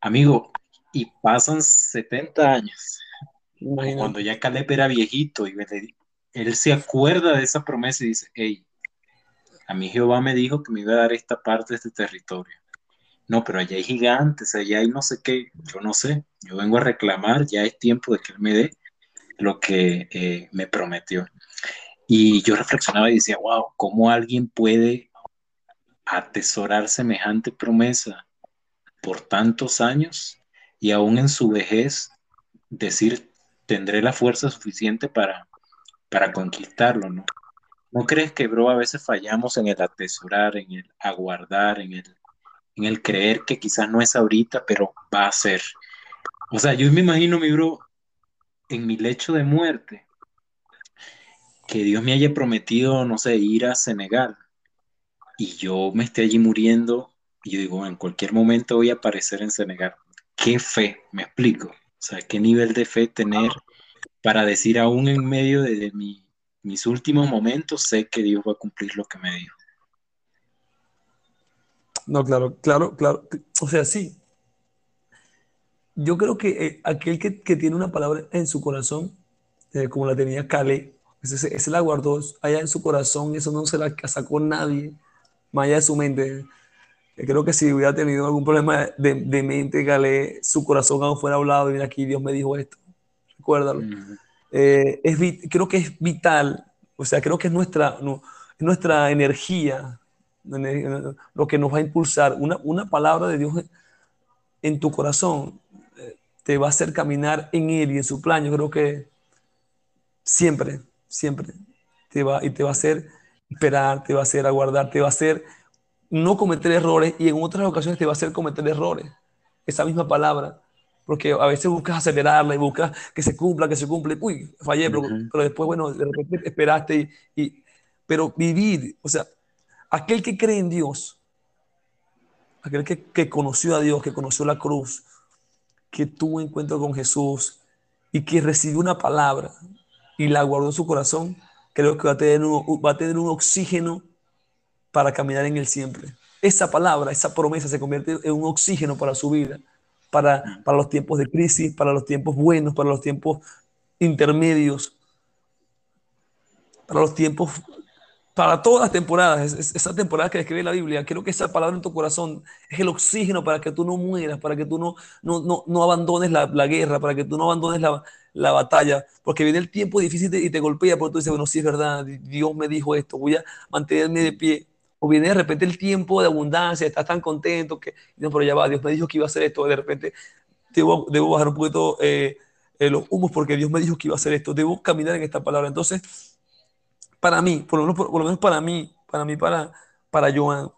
Amigo, y pasan 70 años. Cuando ya Caleb era viejito y él se acuerda de esa promesa y dice, hey, a mí Jehová me dijo que me iba a dar esta parte de este territorio. No, pero allá hay gigantes, allá hay no sé qué, yo no sé, yo vengo a reclamar, ya es tiempo de que él me dé lo que eh, me prometió. Y yo reflexionaba y decía, wow, ¿cómo alguien puede atesorar semejante promesa por tantos años y aún en su vejez decir, tendré la fuerza suficiente para, para conquistarlo, ¿no? ¿No crees que, bro, a veces fallamos en el atesorar, en el aguardar, en el, en el creer que quizás no es ahorita, pero va a ser? O sea, yo me imagino, mi bro, en mi lecho de muerte, que Dios me haya prometido, no sé, ir a Senegal y yo me esté allí muriendo y yo digo, en cualquier momento voy a aparecer en Senegal. ¿Qué fe? Me explico. O sea, ¿qué nivel de fe tener para decir aún en medio de, mis últimos momentos, sé que Dios va a cumplir lo que me dijo? No, claro, claro, claro. O sea, sí, yo creo que eh, aquel que, tiene una palabra en su corazón, eh, como la tenía Cale, ese, ese, la guardó allá en su corazón, eso no se la sacó nadie, más allá de su mente. Eh, creo que si hubiera tenido algún problema de, de mente, Cale, su corazón aún fuera hablado, y mira aquí, Dios me dijo esto, recuérdalo. es, creo que es vital, o sea, creo que es nuestra, nuestra energía, lo que nos va a impulsar. Una, una palabra de Dios en tu corazón te va a hacer caminar en Él y en su plan. Yo creo que siempre, siempre te va, y te va a hacer esperar, te va a hacer aguardar, te va a hacer no cometer errores y en otras ocasiones te va a hacer cometer errores. Esa misma palabra. Porque a veces buscas acelerarla y buscas que se cumpla, que se cumple. Uy, fallé, pero, después, bueno, de repente esperaste y, Pero vivir, o sea, aquel que cree en Dios, aquel que, conoció a Dios, que conoció la cruz, que tuvo encuentro con Jesús y que recibió una palabra y la guardó en su corazón, creo que va a tener un, un oxígeno para caminar en él siempre. Esa palabra, esa promesa se convierte en un oxígeno para su vida, para, para los tiempos de crisis, para los tiempos buenos, para los tiempos intermedios, para los tiempos para todas las temporadas, esa temporada que describe la Biblia, quiero que esa palabra en tu corazón es el oxígeno para que tú no mueras, para que tú no, no, no, abandones la, guerra, para que tú no abandones la, batalla, porque viene el tiempo difícil y te golpea, porque tú dices, bueno, sí es verdad, Dios me dijo esto, voy a mantenerme de pie. O viene de repente el tiempo de abundancia, estás tan contento que, no, pero ya va, Dios me dijo que iba a hacer esto, de repente debo, debo bajar un poquito eh, eh, los humos porque Dios me dijo que iba a hacer esto, debo caminar en esta palabra. Entonces, para mí, por lo menos, por, lo menos para mí, para mí, para, para Joan,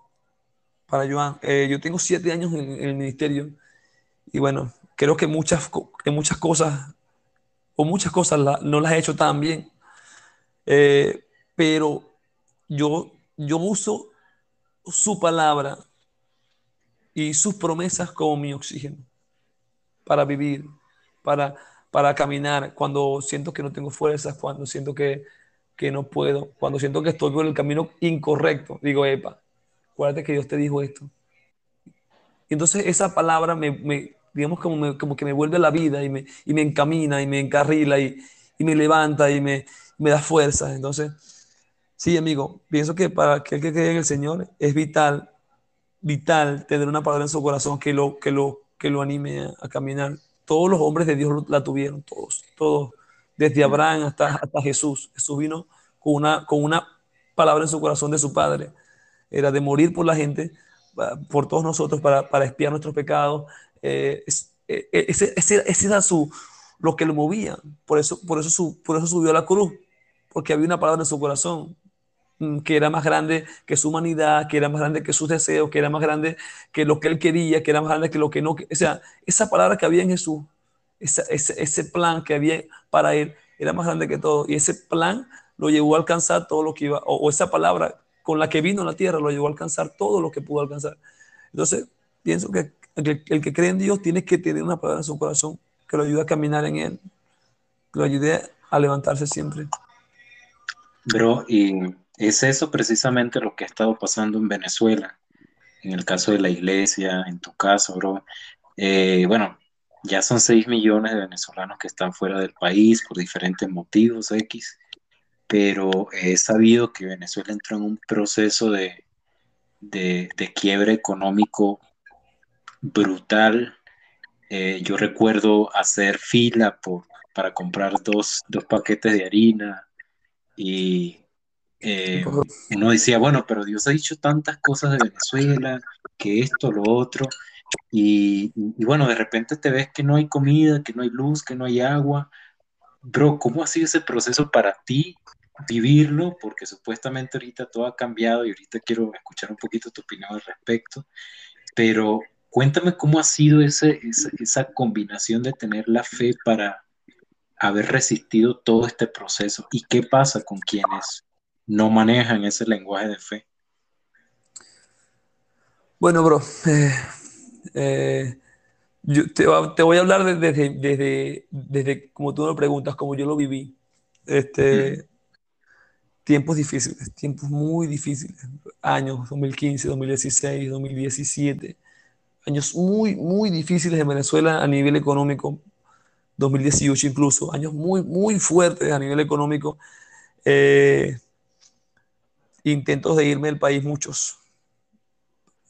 para Joan, eh, yo tengo siete años en, el ministerio y bueno, creo que muchas, que muchas cosas, o muchas cosas no las he hecho tan bien, eh, pero yo, yo uso su palabra y sus promesas como mi oxígeno para vivir, para, para caminar, cuando siento que no tengo fuerzas, cuando siento que, que no puedo, cuando siento que estoy por el camino incorrecto, digo, epa, acuérdate que Dios te dijo esto. Y entonces esa palabra me, digamos, como, como que me vuelve a la vida y me, y me encamina y me encarrila y, y me levanta y me, me da fuerza. Entonces, sí, amigo, pienso que para aquel que cree en el Señor es vital, vital tener una palabra en su corazón que lo, que lo, que lo anime a caminar. Todos los hombres de Dios la tuvieron, todos, todos desde Abraham hasta, hasta Jesús. Jesús vino con una, con una palabra en su corazón de su Padre. Era de morir por la gente, por todos nosotros, para, para espiar nuestros pecados. Eh, eh, ese, ese, era su, lo que lo movía. Por eso, por eso, por eso subió a la cruz, porque había una palabra en su corazón mm, que era más grande que su humanidad, que era más grande que sus deseos, que era más grande que lo que él quería, que era más grande que lo que no. O sea, esa palabra que había en Jesús, ese, ese plan que había para él, era más grande que todo. Y ese plan lo llevó a alcanzar todo lo que iba, o, esa palabra con la que vino a la tierra lo llevó a alcanzar todo lo que pudo alcanzar. Entonces, pienso que el, que cree en Dios tiene que tener una palabra en su corazón que lo ayude a caminar en Él, lo ayude a levantarse siempre. Bro, y es eso precisamente lo que ha estado pasando en Venezuela, en el caso de la iglesia, en tu caso, bro. Eh, bueno, ya son 6 millones de venezolanos que están fuera del país por diferentes motivos X, pero he sabido que Venezuela entró en un proceso de, de, de quiebre económico brutal. Eh, yo recuerdo hacer fila por, para comprar dos, dos paquetes de harina y eh, uno decía, bueno, pero Dios ha dicho tantas cosas de Venezuela, que esto, lo otro, y, bueno, de repente te ves que no hay comida, que no hay luz, que no hay agua. Bro, ¿cómo ha sido ese proceso para ti vivirlo? Porque supuestamente ahorita todo ha cambiado y ahorita quiero escuchar un poquito tu opinión al respecto. Pero cuéntame cómo ha sido ese, esa, esa combinación de tener la fe para haber resistido todo este proceso y qué pasa con quienes no manejan ese lenguaje de fe. Bueno, bro, eh, eh, yo te, voy a hablar desde, desde, desde, como tú me preguntas, como yo lo viví. Este, Tiempos difíciles, tiempos muy difíciles. Años 2015, 2016, 2017. Años muy, muy difíciles en Venezuela a nivel económico. 2018 incluso. Años muy, muy fuertes a nivel económico. Eh, intentos de irme del país, muchos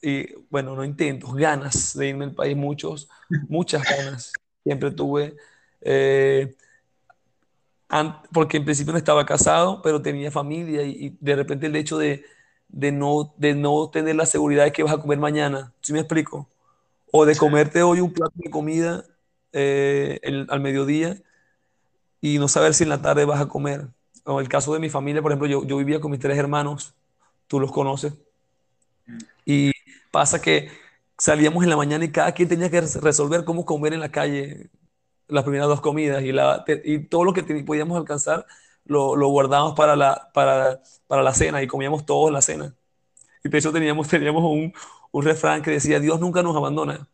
y bueno, no intentos, ganas de irme al país, muchos, muchas ganas. Siempre tuve, eh, porque en principio no estaba casado, pero tenía familia y, de repente el hecho de, de, no, de no tener la seguridad de que vas a comer mañana, ¿sí me explico? O de comerte hoy un plato de comida eh, al mediodía y no saber si en la tarde vas a comer. O el caso de mi familia, por ejemplo, yo, yo vivía con mis tres hermanos, tú los conoces, y pasa que salíamos en la mañana y cada quien tenía que resolver cómo comer en la calle las primeras dos comidas y, todo lo que podíamos alcanzar lo, lo guardábamos para la, para, para, la cena y comíamos todos la cena. Y de hecho teníamos, teníamos un, un refrán que decía, Dios nunca nos abandona.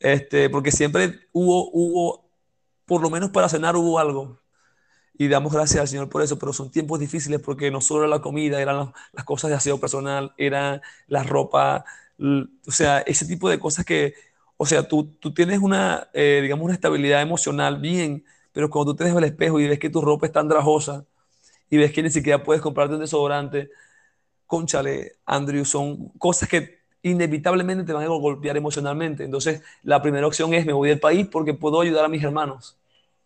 Este, porque siempre hubo, hubo, por lo menos para cenar hubo algo y damos gracias al Señor por eso, pero son tiempos difíciles porque no solo era la comida, eran las, cosas de aseo personal, era la ropa, o sea, ese tipo de cosas que, o sea, tú, tú tienes una, eh, digamos, una estabilidad emocional bien, pero cuando tú te ves al espejo y ves que tu ropa es tan drajosa y ves que ni siquiera puedes comprarte un desodorante, conchale, Andrew, son cosas que inevitablemente te van a golpear emocionalmente. Entonces, la primera opción es me voy del país porque puedo ayudar a mis hermanos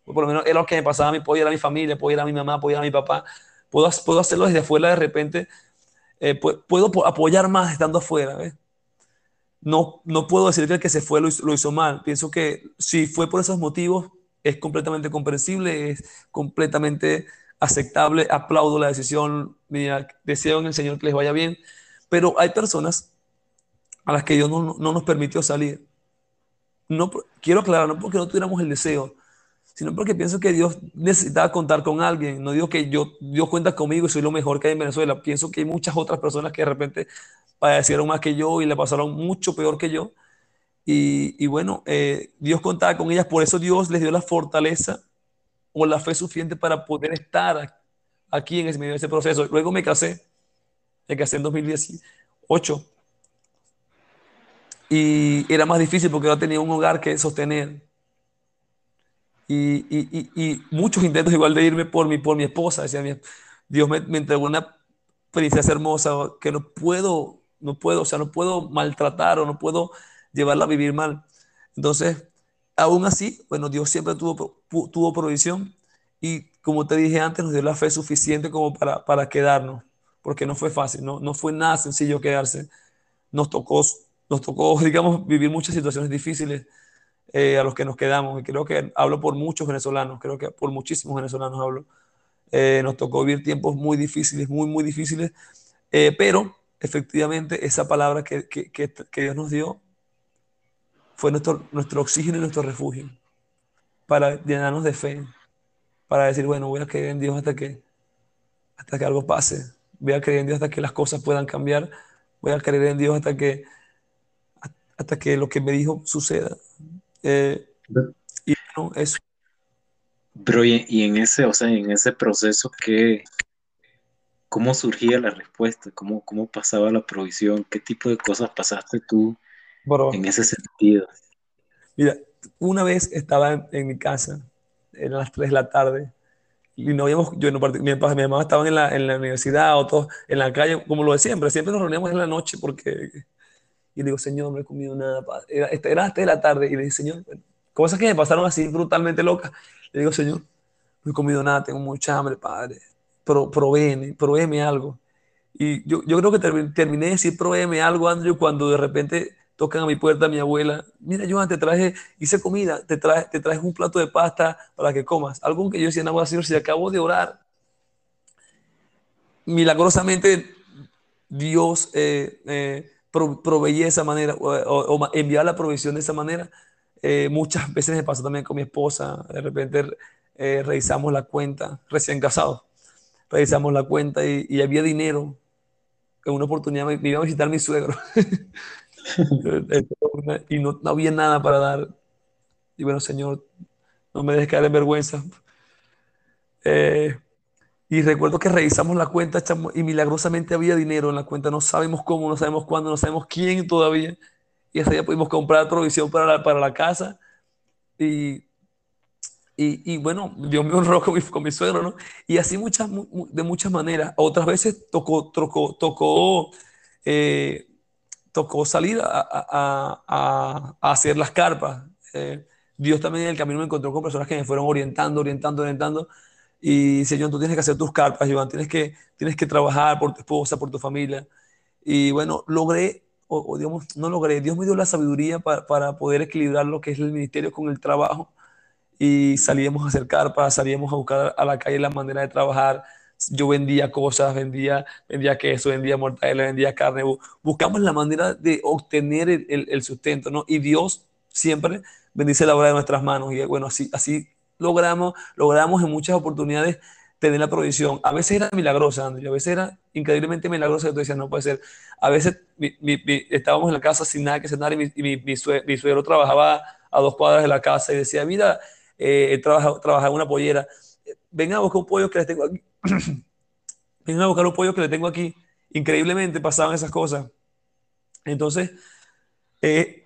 por lo menos era lo que me pasaba a mí, puedo ir a mi familia, puedo ir a mi mamá, puedo ir a mi papá, puedo, puedo hacerlo desde afuera de repente, eh, puedo, apoyar más estando afuera, No, no puedo decir que el que se fue lo hizo, mal, pienso que si fue por esos motivos, es completamente comprensible, es completamente aceptable, aplaudo la decisión, mira, deseo en el Señor que les vaya bien, pero hay personas a las que Dios no, no nos permitió salir. No, quiero aclarar, no porque no tuviéramos el deseo, sino porque pienso que Dios necesitaba contar con alguien. No digo que yo, Dios cuenta conmigo y soy lo mejor que hay en Venezuela. Pienso que hay muchas otras personas que de repente padecieron más que yo y le pasaron mucho peor que yo. Y, bueno, eh, Dios contaba con ellas, por eso Dios les dio la fortaleza o la fe suficiente para poder estar aquí en ese medio de ese proceso. Luego me casé, me casé en 2018 y era más difícil porque yo tenía un hogar que sostener y, muchos intentos igual de irme por mi, por mi esposa. Decía, Dios me, me, entregó una princesa hermosa que no puedo, no puedo, o sea, no puedo maltratar o no puedo llevarla a vivir mal. Entonces, aún así, bueno, Dios siempre tuvo, tuvo provisión y como te dije antes, nos dio la fe suficiente como para, para quedarnos, porque no fue fácil, no, no fue nada sencillo quedarse. Nos tocó, nos tocó, digamos, vivir muchas situaciones difíciles eh, a los que nos quedamos, y creo que hablo por muchos venezolanos, creo que por muchísimos venezolanos hablo. Eh, nos tocó vivir tiempos muy difíciles, muy, muy difíciles, eh, pero efectivamente esa palabra que, que, que, Dios nos dio fue nuestro, nuestro oxígeno y nuestro refugio para llenarnos de fe, para decir, bueno, voy a creer en Dios hasta que, hasta que algo pase, voy a creer en Dios hasta que las cosas puedan cambiar, voy a creer en Dios hasta que, hasta que lo que me dijo suceda. Eh, y bueno, eso. Bro, y, en ese, o sea, en ese proceso, ¿qué, ¿cómo surgía la respuesta? ¿Cómo, ¿Cómo pasaba la provisión? ¿Qué tipo de cosas pasaste tú en ese sentido? Mira, una vez estaba en, mi casa, eran las 3 de la tarde, y no habíamos, yo no, mi, mi mamá estaban en la, en la universidad, otros en la calle, como lo de siempre, siempre nos reuníamos en la noche porque, y le digo, Señor, no he comido nada, era, era las 3 de la tarde, y le dije, Señor, cosas que me pasaron así brutalmente locas, le digo, Señor, no he comido nada, tengo mucha hambre, Padre, pero proveeme, proveeme algo. Y yo, yo creo que terminé de decir proveeme algo, Andrew, cuando de repente tocan a mi puerta mi abuela, mira, Joan, te traje, hice comida, te traje, te traje un plato de pasta para que comas. Algo que yo decía, no, Señor, si acabo de orar. Milagrosamente, Dios eh, eh, proveía de esa manera, o, enviaba la provisión de esa manera. Eh, muchas veces me pasó también con mi esposa, de repente eh, revisamos la cuenta, recién casado, revisamos la cuenta y, había dinero. En una oportunidad me, iba a visitar mi suegro y no, había nada para dar. Y bueno, Señor, no me dejes caer en vergüenza. Eh, y recuerdo que revisamos la cuenta y milagrosamente había dinero en la cuenta. No sabemos cómo, no sabemos cuándo, no sabemos quién todavía. Y ese día pudimos comprar provisión para la, para la casa. Y, y, bueno, Dios me honró con mi, con mi suegro, ¿no? Y así muchas, de muchas maneras. Otras veces tocó, tocó, tocó, eh, tocó salir a, a, a, a, hacer las carpas. Eh, Dios también en el camino me encontró con personas que me fueron orientando, orientando, orientando. Y Señor, tú tienes que hacer tus carpas, Joan, tienes que, tienes que trabajar por tu esposa, por tu familia. Y bueno, logré, o, digamos, no logré, Dios me dio la sabiduría para, para, poder equilibrar lo que es el ministerio con el trabajo. Y salíamos a hacer carpas, salíamos a buscar a la calle la manera de trabajar. Yo vendía cosas, vendía, vendía queso, vendía mortadela, vendía carne. Buscamos la manera de obtener el, el, el sustento, ¿no? Y Dios siempre bendice la obra de nuestras manos. Y bueno, así, así logramos, logramos en muchas oportunidades tener la provisión. A veces era milagrosa, Andrés, a veces era increíblemente milagrosa, que tú decías, no puede ser. A veces estábamos en la casa sin nada que cenar y, mi, mi, suegro, trabajaba a dos cuadras de la casa y decía, mira, eh, trabajaba, en una pollera, venga a buscar un pollo que les tengo aquí. venga a buscar un pollo que le tengo aquí. Increíblemente pasaban esas cosas. Entonces, eh,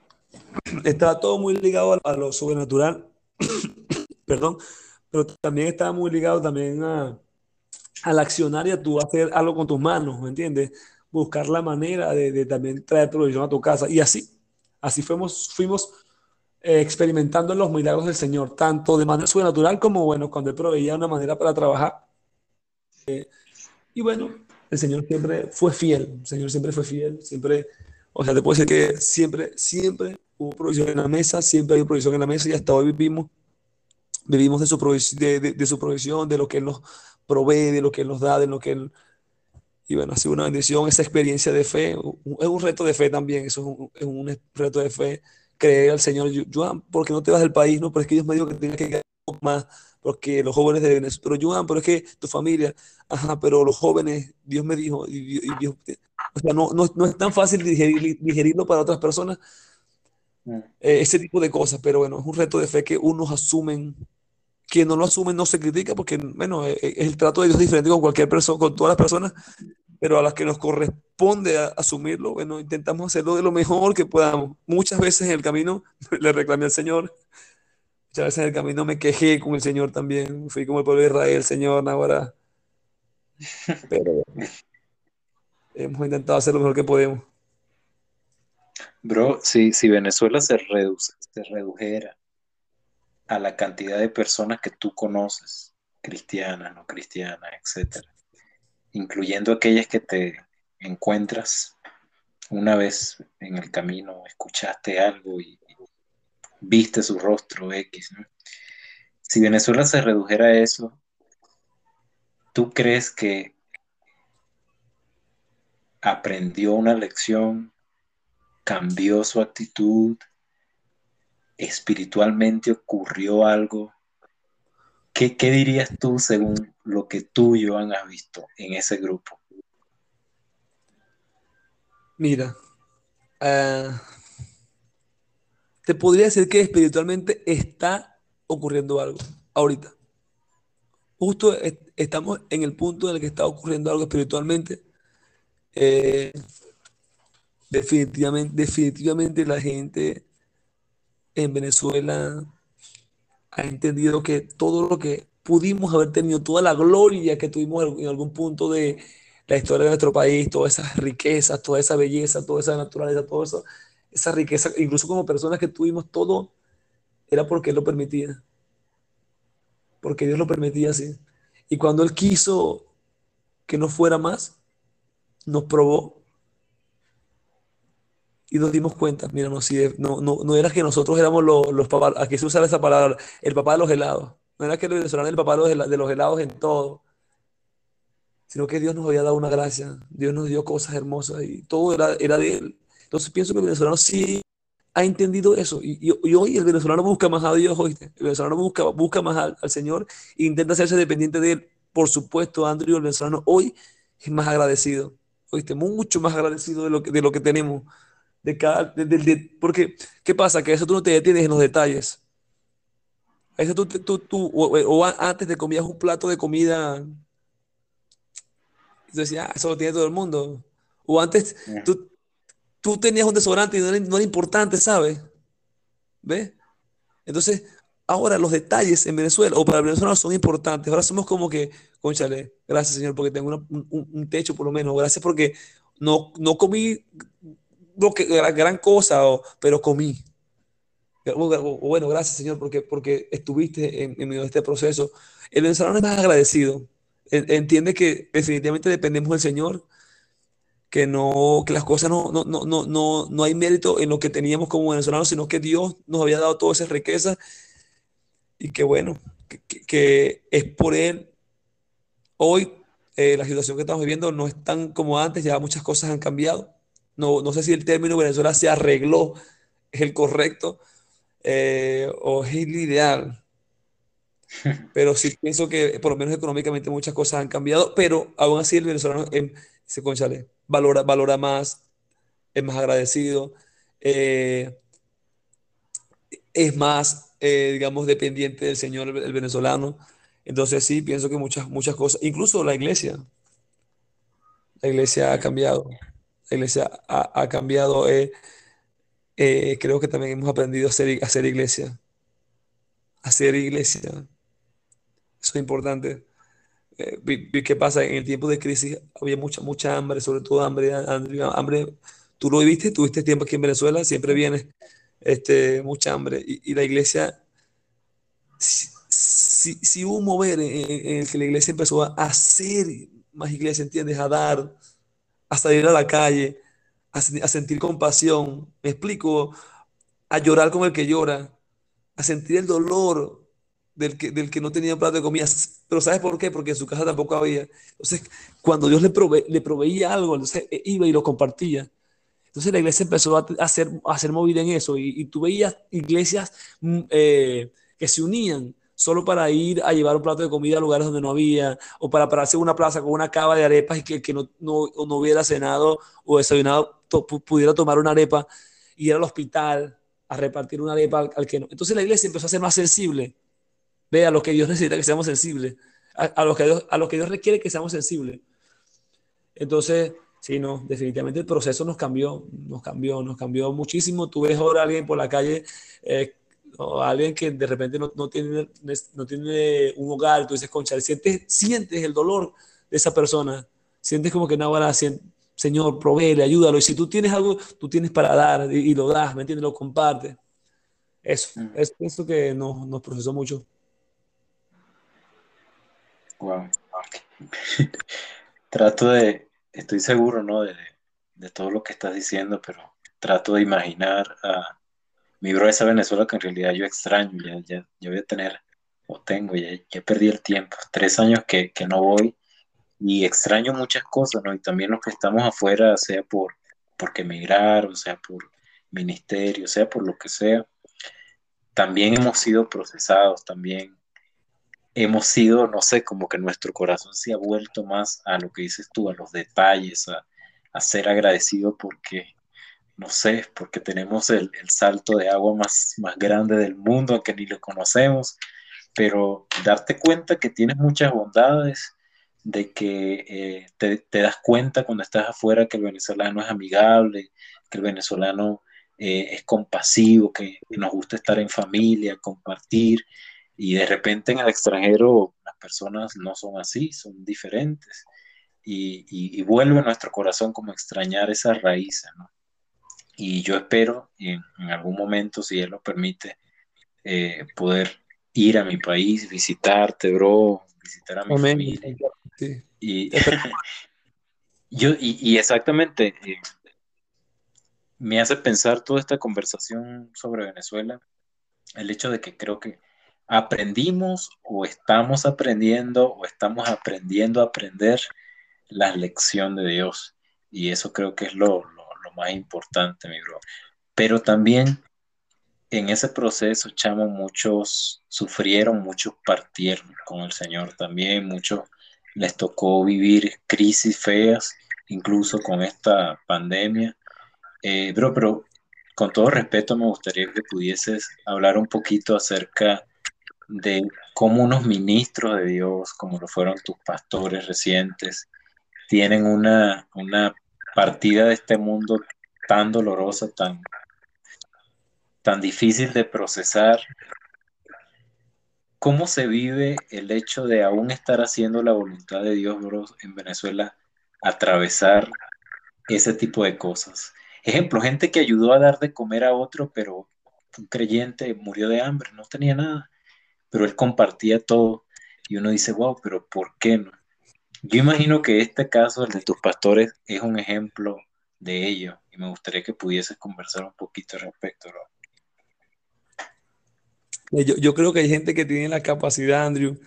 todo muy ligado a lo sobrenatural perdón, pero también está muy ligado también a, a la accionaria, tú hacer algo con tus manos, ¿me entiendes? Buscar la manera de, de también traer provisión a tu casa. Y así, así fuimos, fuimos eh, experimentando los milagros del Señor, tanto de manera sobrenatural como, bueno, cuando Él proveía una manera para trabajar. Eh, y bueno, el Señor siempre fue fiel, el Señor siempre fue fiel, siempre, o sea, te puedo decir que siempre, siempre hubo provisión en la mesa, siempre hay provisión en la mesa y hasta hoy vivimos Vivimos de su, de, de, su provisión, de lo que Él nos provee, de lo que Él nos da, de lo que Él... Y bueno, ha sido una bendición esa experiencia de fe. Es un reto de fe también, eso es un, es un reto de fe. Creer al Señor, Joan, ¿por qué no te vas del país? No, pero es que Dios me dijo que tenga que quedar más, porque los jóvenes de Venezuela, pero Joan, pero es que tu familia, ajá, pero los jóvenes, Dios me dijo, y, Dios, o sea, no, no, no, es tan fácil digerir, digerirlo para otras personas, mm. eh, ese tipo de cosas, pero bueno, es un reto de fe que unos asumen quien no lo asume no se critica porque, bueno, eh, eh, el trato de Dios es diferente con cualquier persona, con todas las personas, pero a las que nos corresponde asumirlo, bueno, intentamos hacerlo de lo mejor que podamos. Muchas veces en el camino le reclamé al Señor, muchas veces en el camino me quejé con el Señor también, fui como el pueblo de Israel, Señor, ahora. Pero hemos intentado hacer lo mejor que podemos. Bro, si, si Venezuela se, reduce, se redujera a la cantidad de personas que tú conoces, cristianas, no cristianas, etcétera, incluyendo aquellas que te encuentras una vez en el camino, escuchaste algo y, viste su rostro X. Si Venezuela se redujera a eso, ¿tú crees que aprendió una lección, cambió su actitud, espiritualmente ocurrió algo? ¿Qué, dirías tú según lo que tú, Joan, has visto en ese grupo? Mira, eh, te podría decir que espiritualmente está ocurriendo algo ahorita. Justo estamos en el punto en el que está ocurriendo algo espiritualmente. Eh, definitivamente, definitivamente la gente en Venezuela ha entendido que todo lo que pudimos haber tenido, toda la gloria que tuvimos en algún punto de la historia de nuestro país, todas esas riquezas, toda esa belleza, toda esa naturaleza, todo eso, esa riqueza, incluso como personas que tuvimos todo, era porque Él lo permitía. Porque Dios lo permitía así. Y cuando Él quiso que no fuera más, nos probó. Y nos dimos cuenta, mira, no, si no, no, no era que nosotros éramos los, los papás, aquí se usa esa palabra, el papá de los helados. No era que el venezolano era el papá de los, helados en todo, sino que Dios nos había dado una gracia, Dios nos dio cosas hermosas y todo era, era de Él. Entonces pienso que el venezolano sí ha entendido eso. Y, hoy el venezolano busca más a Dios, ¿oíste? El venezolano busca, busca más al, Señor e intenta hacerse dependiente de Él. Por supuesto, Andrew, el venezolano hoy es más agradecido, ¿oíste? Mucho más agradecido de lo que, de lo que tenemos. De cada, porque, ¿qué pasa? Que eso tú no te detienes en los detalles. Eso tú, tú, tú o, antes te comías un plato de comida y tú decías, ah, eso lo tiene todo el mundo. O antes tú, tú tenías un desodorante y no era, importante, ¿sabes? ¿Ves? Entonces, ahora los detalles en Venezuela o para Venezuela son importantes. Ahora somos como que, conchale, gracias Señor porque tengo un, techo por lo menos. Gracias porque no, no comí lo que, gran cosa, pero comí. O, bueno, gracias Señor porque, porque estuviste en, en medio de este proceso. El venezolano es más agradecido. Entiende que definitivamente dependemos del Señor que no, que las cosas no, no, no, no, no hay mérito en lo que teníamos como venezolanos, sino que Dios nos había dado toda esa riqueza y que bueno, que, es por Él. Hoy eh, la situación que estamos viviendo no es tan como antes, ya muchas cosas han cambiado. No, no sé si el término Venezuela se arregló, es el correcto eh, o es el ideal. Pero sí pienso que por lo menos económicamente muchas cosas han cambiado, pero aún así el venezolano em, se conchale, valora, valora más, es más agradecido, eh, es más, eh, digamos, dependiente del Señor, el, venezolano. Entonces sí, pienso que muchas, muchas cosas, incluso la iglesia, la iglesia ha cambiado, la iglesia ha, cambiado. Eh, creo que también hemos aprendido a hacer, a hacer iglesia, a hacer iglesia. Eso es importante. Eh, ¿Qué pasa? En el tiempo de crisis había mucha, mucha hambre, sobre todo hambre, hambre. Tú lo viviste, tuviste tiempo aquí en Venezuela, siempre viene este, mucha hambre. Y, la iglesia, si, hubo un mover en, el que la iglesia empezó a hacer más iglesia, ¿entiendes? A dar, a salir a la calle, a, sentir compasión, me explico, a llorar con el que llora, a sentir el dolor del que, del que no tenía plato de comida. Pero ¿sabes por qué? Porque en su casa tampoco había. Entonces, cuando Dios le, proveía algo, entonces e, iba y lo compartía. Entonces la iglesia empezó a hacer, a hacer movida en eso y, y tú veías iglesias mm, eh, que se unían solo para ir a llevar un plato de comida a lugares donde no había, o para pararse en una plaza con una cava de arepas y que, que no, no, no, hubiera cenado o desayunado, pudiera tomar una arepa y ir al hospital a repartir una arepa al, al, que no. Entonces la iglesia empezó a ser más sensible Ve a lo que Dios necesita que seamos sensibles, a, lo, que Dios, a lo que Dios requiere que seamos sensibles. Entonces, sí, no, definitivamente el proceso nos cambió, nos cambió, nos cambió muchísimo. Tú ves ahora a alguien por la calle, eh, o alguien que de repente no, no, tiene, no tiene un hogar, tú dices, concha, sientes, sientes el dolor de esa persona, sientes como que no, ahora Señor, proveele, ayúdalo. Y si tú tienes algo, tú tienes para dar y, lo das, ¿me entiendes? Lo compartes. Eso, mm. es eso que nos, nos procesó mucho. Wow. trato de, estoy seguro, ¿no? De, todo lo que estás diciendo, pero trato de imaginar a, mi bro, esa Venezuela que en realidad yo extraño, ya, ya, ya voy a tener, o tengo, ya, ya perdí el tiempo, tres años que, que no voy y extraño muchas cosas, ¿no? Y también los que estamos afuera, sea por porque emigrar, o sea por ministerio, sea por lo que sea, también hemos sido procesados, también hemos sido, no sé, como que nuestro corazón se ha vuelto más a lo que dices tú, a los detalles, a ser agradecido porque, no sé, porque tenemos el, el, salto de agua más, más grande del mundo, aunque ni lo conocemos, pero darte cuenta que tienes muchas bondades, de que eh, te, te, das cuenta cuando estás afuera que el venezolano es amigable, que el venezolano eh, es compasivo, que, que, nos gusta estar en familia, compartir, y de repente en el extranjero las personas no son así, son diferentes, y, y, y vuelve a nuestro corazón como extrañar esas raíces, ¿no? Y yo espero en, en algún momento, si Él lo permite, eh, poder ir a mi país, visitarte, bro, visitar a mi Amén. familia. Sí. Y, yo, y, y exactamente, eh, me hace pensar toda esta conversación sobre Venezuela, el hecho de que creo que aprendimos o estamos aprendiendo o estamos aprendiendo a aprender la lección de Dios. Y eso creo que es lo más importante, mi bro. Pero también en ese proceso, chamo, muchos sufrieron, muchos partieron con el Señor también, muchos les tocó vivir crisis feas, incluso con esta pandemia. Eh, bro, pero con todo respeto me gustaría que pudieses hablar un poquito acerca de cómo unos ministros de Dios, como lo fueron tus pastores recientes, tienen una, una partida de este mundo tan dolorosa, tan, tan difícil de procesar. ¿Cómo se vive el hecho de aún estar haciendo la voluntad de Dios, en Venezuela, atravesar ese tipo de cosas? Ejemplo, gente que ayudó a dar de comer a otro, pero un creyente murió de hambre, no tenía nada, pero él compartía todo. Y uno dice, wow, pero ¿por qué no? Yo imagino que este caso, el de tus pastores, es un ejemplo de ello. Y me gustaría que pudieses conversar un poquito al respecto. Eh, yo, yo, creo que hay gente que tiene la capacidad, Andrew,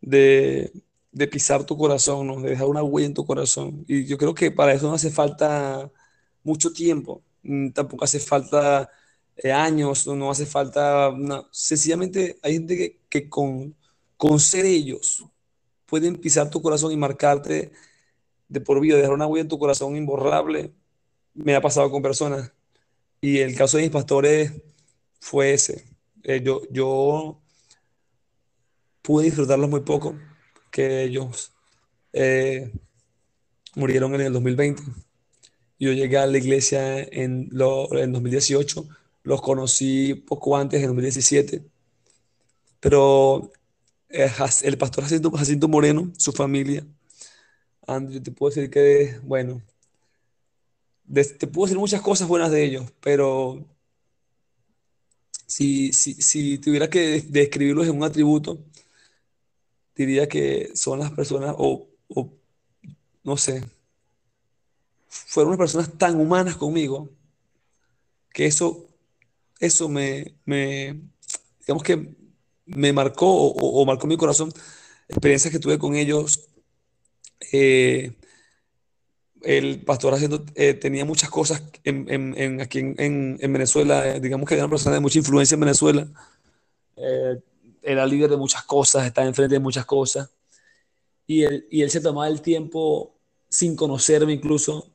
de, de, pisar tu corazón, ¿no? de dejar una huella en tu corazón. Y yo creo que para eso no hace falta mucho tiempo, mm, tampoco hace falta eh, años, no hace falta... Sencillamente hay gente que, que, con, con ser ellos pueden pisar tu corazón y marcarte de por vida, dejar una huella en tu corazón imborrable. Me ha pasado con personas. Y el caso de mis pastores fue ese eh, yo, yo pude disfrutarlos muy poco, que ellos eh, murieron en el 2020. Yo llegué a la iglesia en, lo, en 2018, los conocí poco antes, en 2017, pero el pastor Jacinto, Jacinto Moreno, su familia, Andrew, te puedo decir que, bueno, te puedo decir muchas cosas buenas de ellos, pero si, si, si tuviera que describirlos en un atributo, diría que son las personas, o, o no sé, fueron unas personas tan humanas conmigo que eso, eso me, me digamos que me marcó o, o, marcó mi corazón, experiencias que tuve con ellos. Eh, el pastor haciendo, eh, tenía muchas cosas en, en, aquí en, Venezuela, eh, digamos que era una persona de mucha influencia en Venezuela, eh, era líder de muchas cosas, estaba enfrente de muchas cosas, y él, y él se tomaba el tiempo, sin conocerme incluso,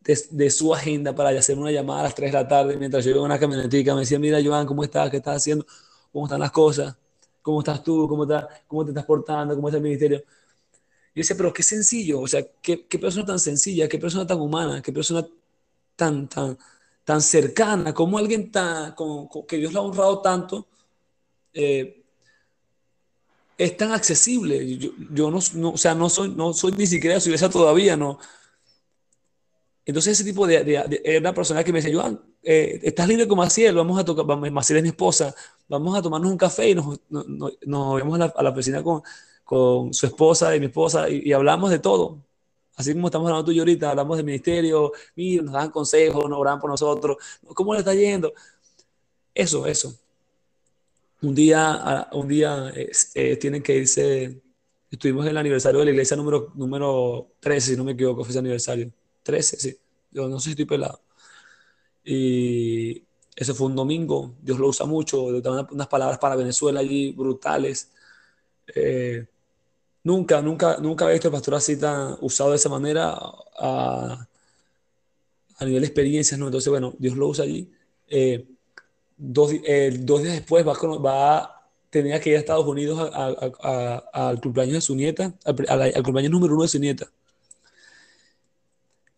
de, de, su agenda para hacer una llamada a las 3 de la tarde, mientras yo iba en una camionetica, me decía, mira Joan, ¿cómo estás? ¿Qué estás haciendo? ¿Cómo están las cosas? ¿Cómo estás tú? ¿Cómo, está, cómo te estás portando? ¿Cómo está el ministerio? Yo decía, pero qué sencillo, o sea, qué, qué, persona tan sencilla, qué persona tan humana, qué persona tan, tan, tan cercana, como alguien tan, que Dios lo ha honrado tanto, eh, es tan accesible. Yo, yo no, no, o sea, no soy, no soy ni siquiera su iglesia todavía, no. Entonces ese tipo de, de, de era una persona que me decía, Joan, eh, estás libre como Maciel, vamos a tocar, Maciel es mi esposa, vamos a tomarnos un café y nos, nos, vemos a la, a la oficina con, con su esposa y mi esposa y, y, hablamos de todo. Así como estamos hablando tú y ahorita, hablamos del ministerio, mira, nos dan consejos, nos oran por nosotros, ¿cómo le está yendo? eso, eso. Un día, un día eh, tienen que irse, estuvimos en el aniversario de la iglesia número, número 13, si no me equivoco, fue ese aniversario. 13, sí. Yo no sé si estoy pelado. Y ese fue un domingo, Dios lo usa mucho, unas palabras para Venezuela allí brutales. Eh, nunca, nunca, nunca había visto el pastor así tan usado de esa manera a, nivel de experiencias, ¿no? Entonces, bueno, Dios lo usa allí. Eh, dos, eh, dos, días después va, tenía que ir a Estados Unidos al cumpleaños de su nieta, al, cumpleaños número uno de su nieta.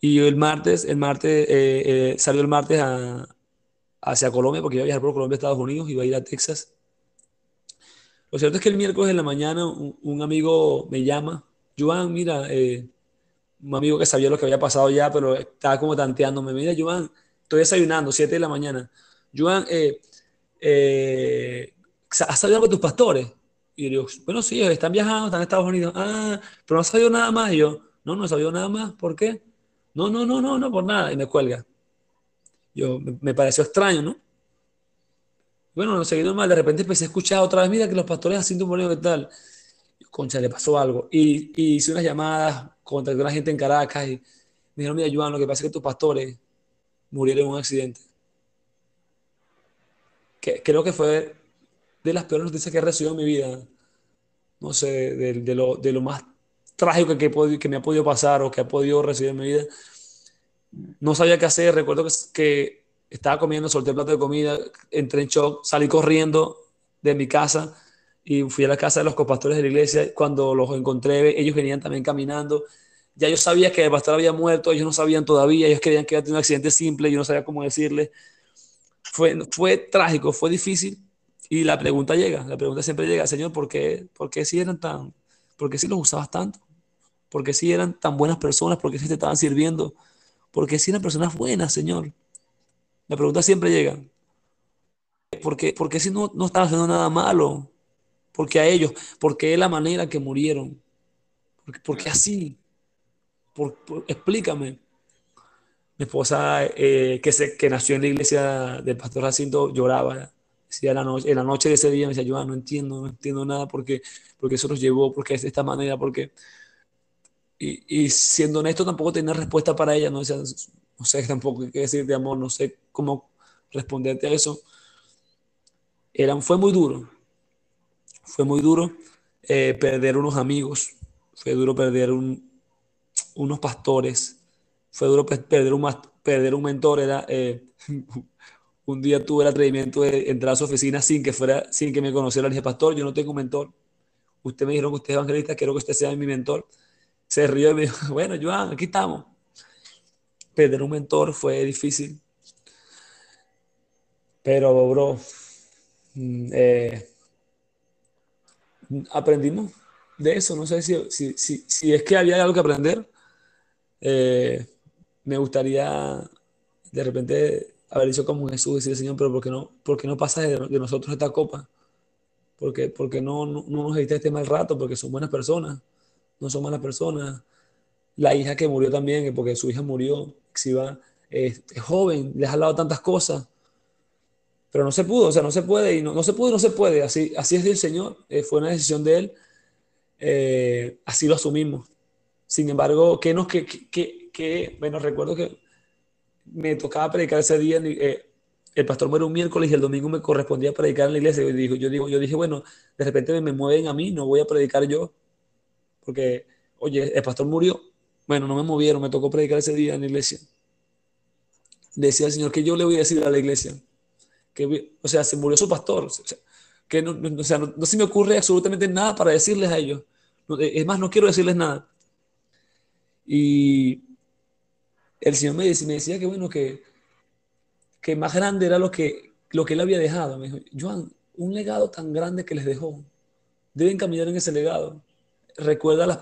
Y el martes, el martes, eh, salió el martes hacia Colombia, porque iba a viajar por Colombia a Estados Unidos, iba a ir a Texas. Lo cierto es que el miércoles en la mañana un, amigo me llama, Joan, mira, un amigo que sabía lo que había pasado ya, pero estaba como tanteándome. Mira, Joan, estoy desayunando, 7 de la mañana. Joan, eh, eh, ¿has sabido con tus pastores? Y yo bueno, sí, están viajando, están en Estados Unidos. Ah, pero no has sabido nada más. Y yo, no, no he sabido nada más. ¿Por qué? No, no, no, no, no, por nada. Y me cuelga. Yo, me, pareció extraño, ¿no? Bueno, no seguí mal. De repente empecé a escuchar otra vez, mira que los pastores haciendo un ¿qué tal? Concha, le pasó algo. Y, y hice unas llamadas contacté a la gente en Caracas y me dijeron, mira, Joan, lo que pasa es que tus pastores murieron en un accidente. Que, creo que fue de las peores noticias que he recibido en mi vida. No sé, de, lo, de lo, más trágico que, que, me ha podido pasar o que ha podido recibir en mi vida. No sabía qué hacer. Recuerdo que, estaba comiendo, solté el plato de comida, entré en shock, salí corriendo de mi casa y fui a la casa de los copastores de la iglesia. Cuando los encontré, ellos venían también caminando. Ya yo sabía que el pastor había muerto, ellos no sabían todavía, ellos creían que había tenido un accidente simple, yo no sabía cómo decirle. Fue, fue trágico, fue difícil. Y la pregunta llega, la pregunta siempre llega, Señor, ¿por qué, por qué si eran tan, por qué si los usabas tanto? ¿Por qué si eran tan buenas personas? ¿Por qué si te estaban sirviendo? ¿Por qué si eran personas buenas, Señor? La pregunta siempre llega. ¿Por qué, por qué si no, no estaban haciendo nada malo? porque a ellos, porque es la manera que murieron, porque, así, explícame. Mi esposa, eh, que, se, que nació en la iglesia del pastor Jacinto, lloraba. Decía la noche, en la noche de ese día me decía, yo no entiendo, no entiendo nada porque, porque eso nos llevó, porque es de esta manera, porque... Y, y siendo honesto, tampoco tenía respuesta para ella, no, no sé tampoco qué decir de amor, no sé cómo responderte a eso. Era, fue muy duro, fue muy duro eh, perder unos amigos, fue duro perder unos pastores, fue duro perder un, perder un mentor. Era, eh, un día tuve el atrevimiento de entrar a su oficina sin que, fuera, sin que me conociera. Le dije, pastor, yo no tengo un mentor. Usted me dijeron que usted es evangelista, quiero que usted sea mi mentor. Se rió y me dijo, bueno, Joan, aquí estamos. Perder un mentor fue difícil. Pero, bro, mm, eh, aprendimos de eso. No sé si, si, si, es que había algo que aprender. Eh, me gustaría de repente haber dicho como Jesús, decir, Señor, pero ¿por qué no, por no pasa de, nosotros esta copa? Porque, porque no, no, no nos evita este mal rato, porque son buenas personas, no son malas personas. La hija que murió también, porque su hija murió, si va, es, joven, les ha dado tantas cosas, pero no se pudo, o sea, no se puede y no, no se pudo y no se puede. Así, así es del Señor, eh, fue una decisión de Él, eh, así lo asumimos. Sin embargo, que nos, que, que, que, bueno, recuerdo que me tocaba predicar ese día, eh, el pastor muere un miércoles y el domingo me correspondía predicar en la iglesia. Yo, digo, yo, digo, yo dije, bueno, de repente me mueven a mí, no voy a predicar yo, porque, oye, el pastor murió, bueno, no me movieron, me tocó predicar ese día en la iglesia. Decía el Señor que yo le voy a decir a la iglesia que, o sea, se murió su pastor, o sea, que no, o sea, no, se me ocurre absolutamente nada para decirles a ellos. Es más, no quiero decirles nada. Y el Señor me decía, me decía que bueno, que, que más grande era lo que, lo que él había dejado. Me dijo, Joan, un legado tan grande que les dejó, deben caminar en ese legado. Recuerda las,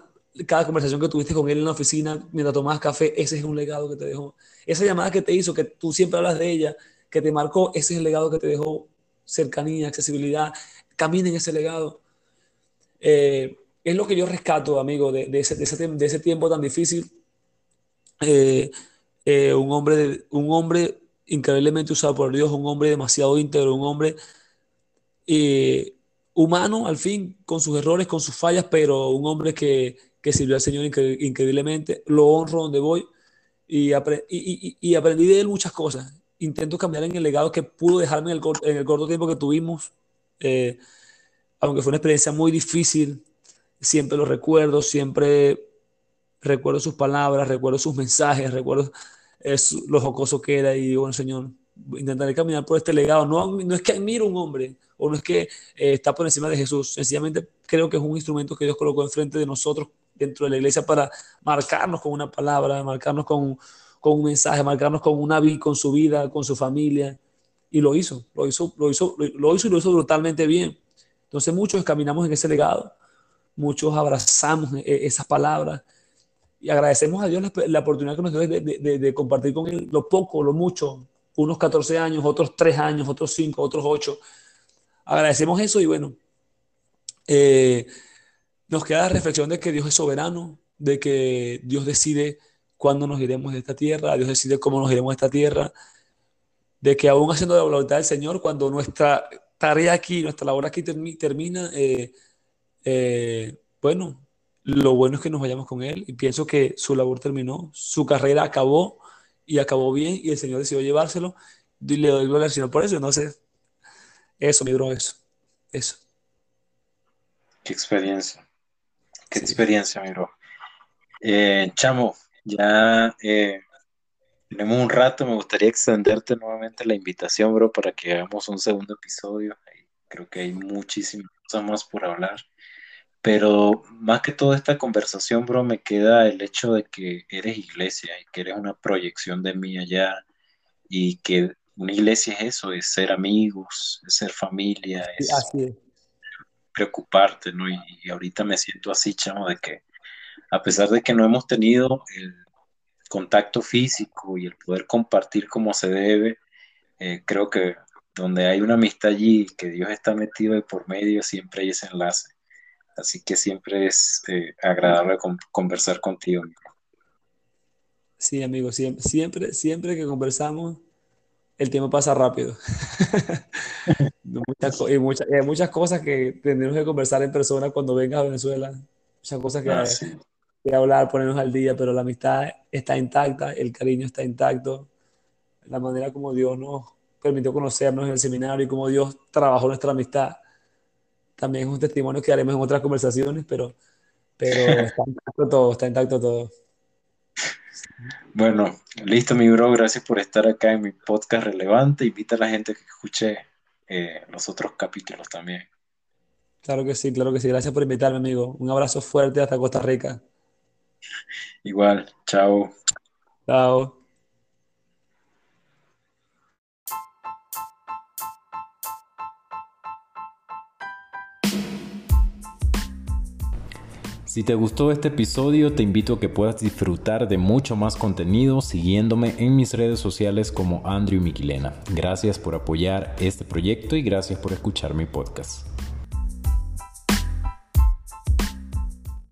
cada conversación que tuviste con él en la oficina mientras tomabas café, ese es un legado que te dejó. Esa llamada que te hizo, que tú siempre hablas de ella, que te marcó, ese es el legado que te dejó cercanía, accesibilidad, camina en ese legado. Eh, es lo que yo rescato, amigo, de, ese, de, ese, tiempo tan difícil. Eh, eh, un hombre, un hombre increíblemente usado por Dios, un hombre demasiado íntegro, un hombre humano al fin, con sus errores, con sus fallas, pero un hombre que, que sirvió al Señor increíblemente. Lo honro donde voy y, y, aprendí de él muchas cosas. Intento cambiar en el legado que pudo dejarme en el, en el corto tiempo que tuvimos. Eh, aunque fue una experiencia muy difícil, siempre lo recuerdo, siempre recuerdo sus palabras, recuerdo sus mensajes, recuerdo es, lo jocoso que era y bueno, Señor, intentaré caminar por este legado. No, no es que admiro un hombre o no es que eh, está por encima de Jesús, sencillamente creo que es un instrumento que Dios colocó enfrente de nosotros dentro de la iglesia para marcarnos con una palabra, marcarnos con, con un mensaje, marcarnos con una vida, con su vida, con su familia. Y lo hizo, lo hizo, lo hizo, lo hizo y lo hizo brutalmente bien. Entonces muchos caminamos en ese legado, muchos abrazamos e, esas palabras y agradecemos a Dios la, oportunidad que nos dio de, compartir con Él lo poco, lo mucho, unos 14 años, otros 3 años, otros 5, otros 8. Agradecemos eso y bueno, eh, nos queda la reflexión de que Dios es soberano, de que Dios decide cuándo nos iremos de esta tierra, Dios decide cómo nos iremos de esta tierra, de que aún haciendo la voluntad del Señor, cuando nuestra tarea aquí, nuestra labor aquí termina, eh, eh, bueno, lo bueno es que nos vayamos con Él y pienso que su labor terminó, su carrera acabó y acabó bien y el Señor decidió llevárselo y le doy gloria al Señor por eso. Entonces, eso, mi bro, eso. Eso. Qué experiencia. Qué experiencia, mi bro. Eh, chamo, ya eh, tenemos un rato, me gustaría extenderte nuevamente la invitación, bro, para que hagamos un segundo episodio. Creo que hay muchísimas cosas más por hablar. Pero más que toda esta conversación, bro, me queda el hecho de que eres iglesia y que eres una proyección de mí allá y que una iglesia es eso, es ser amigos, es ser familia, es, preocuparte, ¿no? Y, y, ahorita me siento así, chamo, de que a pesar de que no hemos tenido el contacto físico y el poder compartir como se debe, eh, creo que donde hay una amistad allí, que Dios está metido de por medio, siempre hay ese enlace. Así que siempre es eh, agradable conversar contigo. Sí, amigo, siempre, siempre, siempre que conversamos, el tiempo pasa rápido. muchas, y muchas, hay muchas cosas que tendremos que conversar en persona cuando vengas a Venezuela. Muchas cosas que, ah, que hablar, ponernos al día, pero la amistad está intacta, el cariño está intacto, la manera como Dios nos permitió conocernos en el seminario y cómo Dios trabajó nuestra amistad. También es un testimonio que haremos en otras conversaciones, pero, pero está intacto todo, está intacto todo. Bueno, listo, mi bro. Gracias por estar acá en mi podcast relevante. Invita a la gente que escuche eh, los otros capítulos también. Claro que sí, claro que sí. Gracias por invitarme, amigo. Un abrazo fuerte hasta Costa Rica. Igual, chao. Chao. Si te gustó este episodio, te invito a que puedas disfrutar de mucho más contenido siguiéndome en mis redes sociales como Andrew Miquilena. Gracias por apoyar este proyecto y gracias por escuchar mi podcast.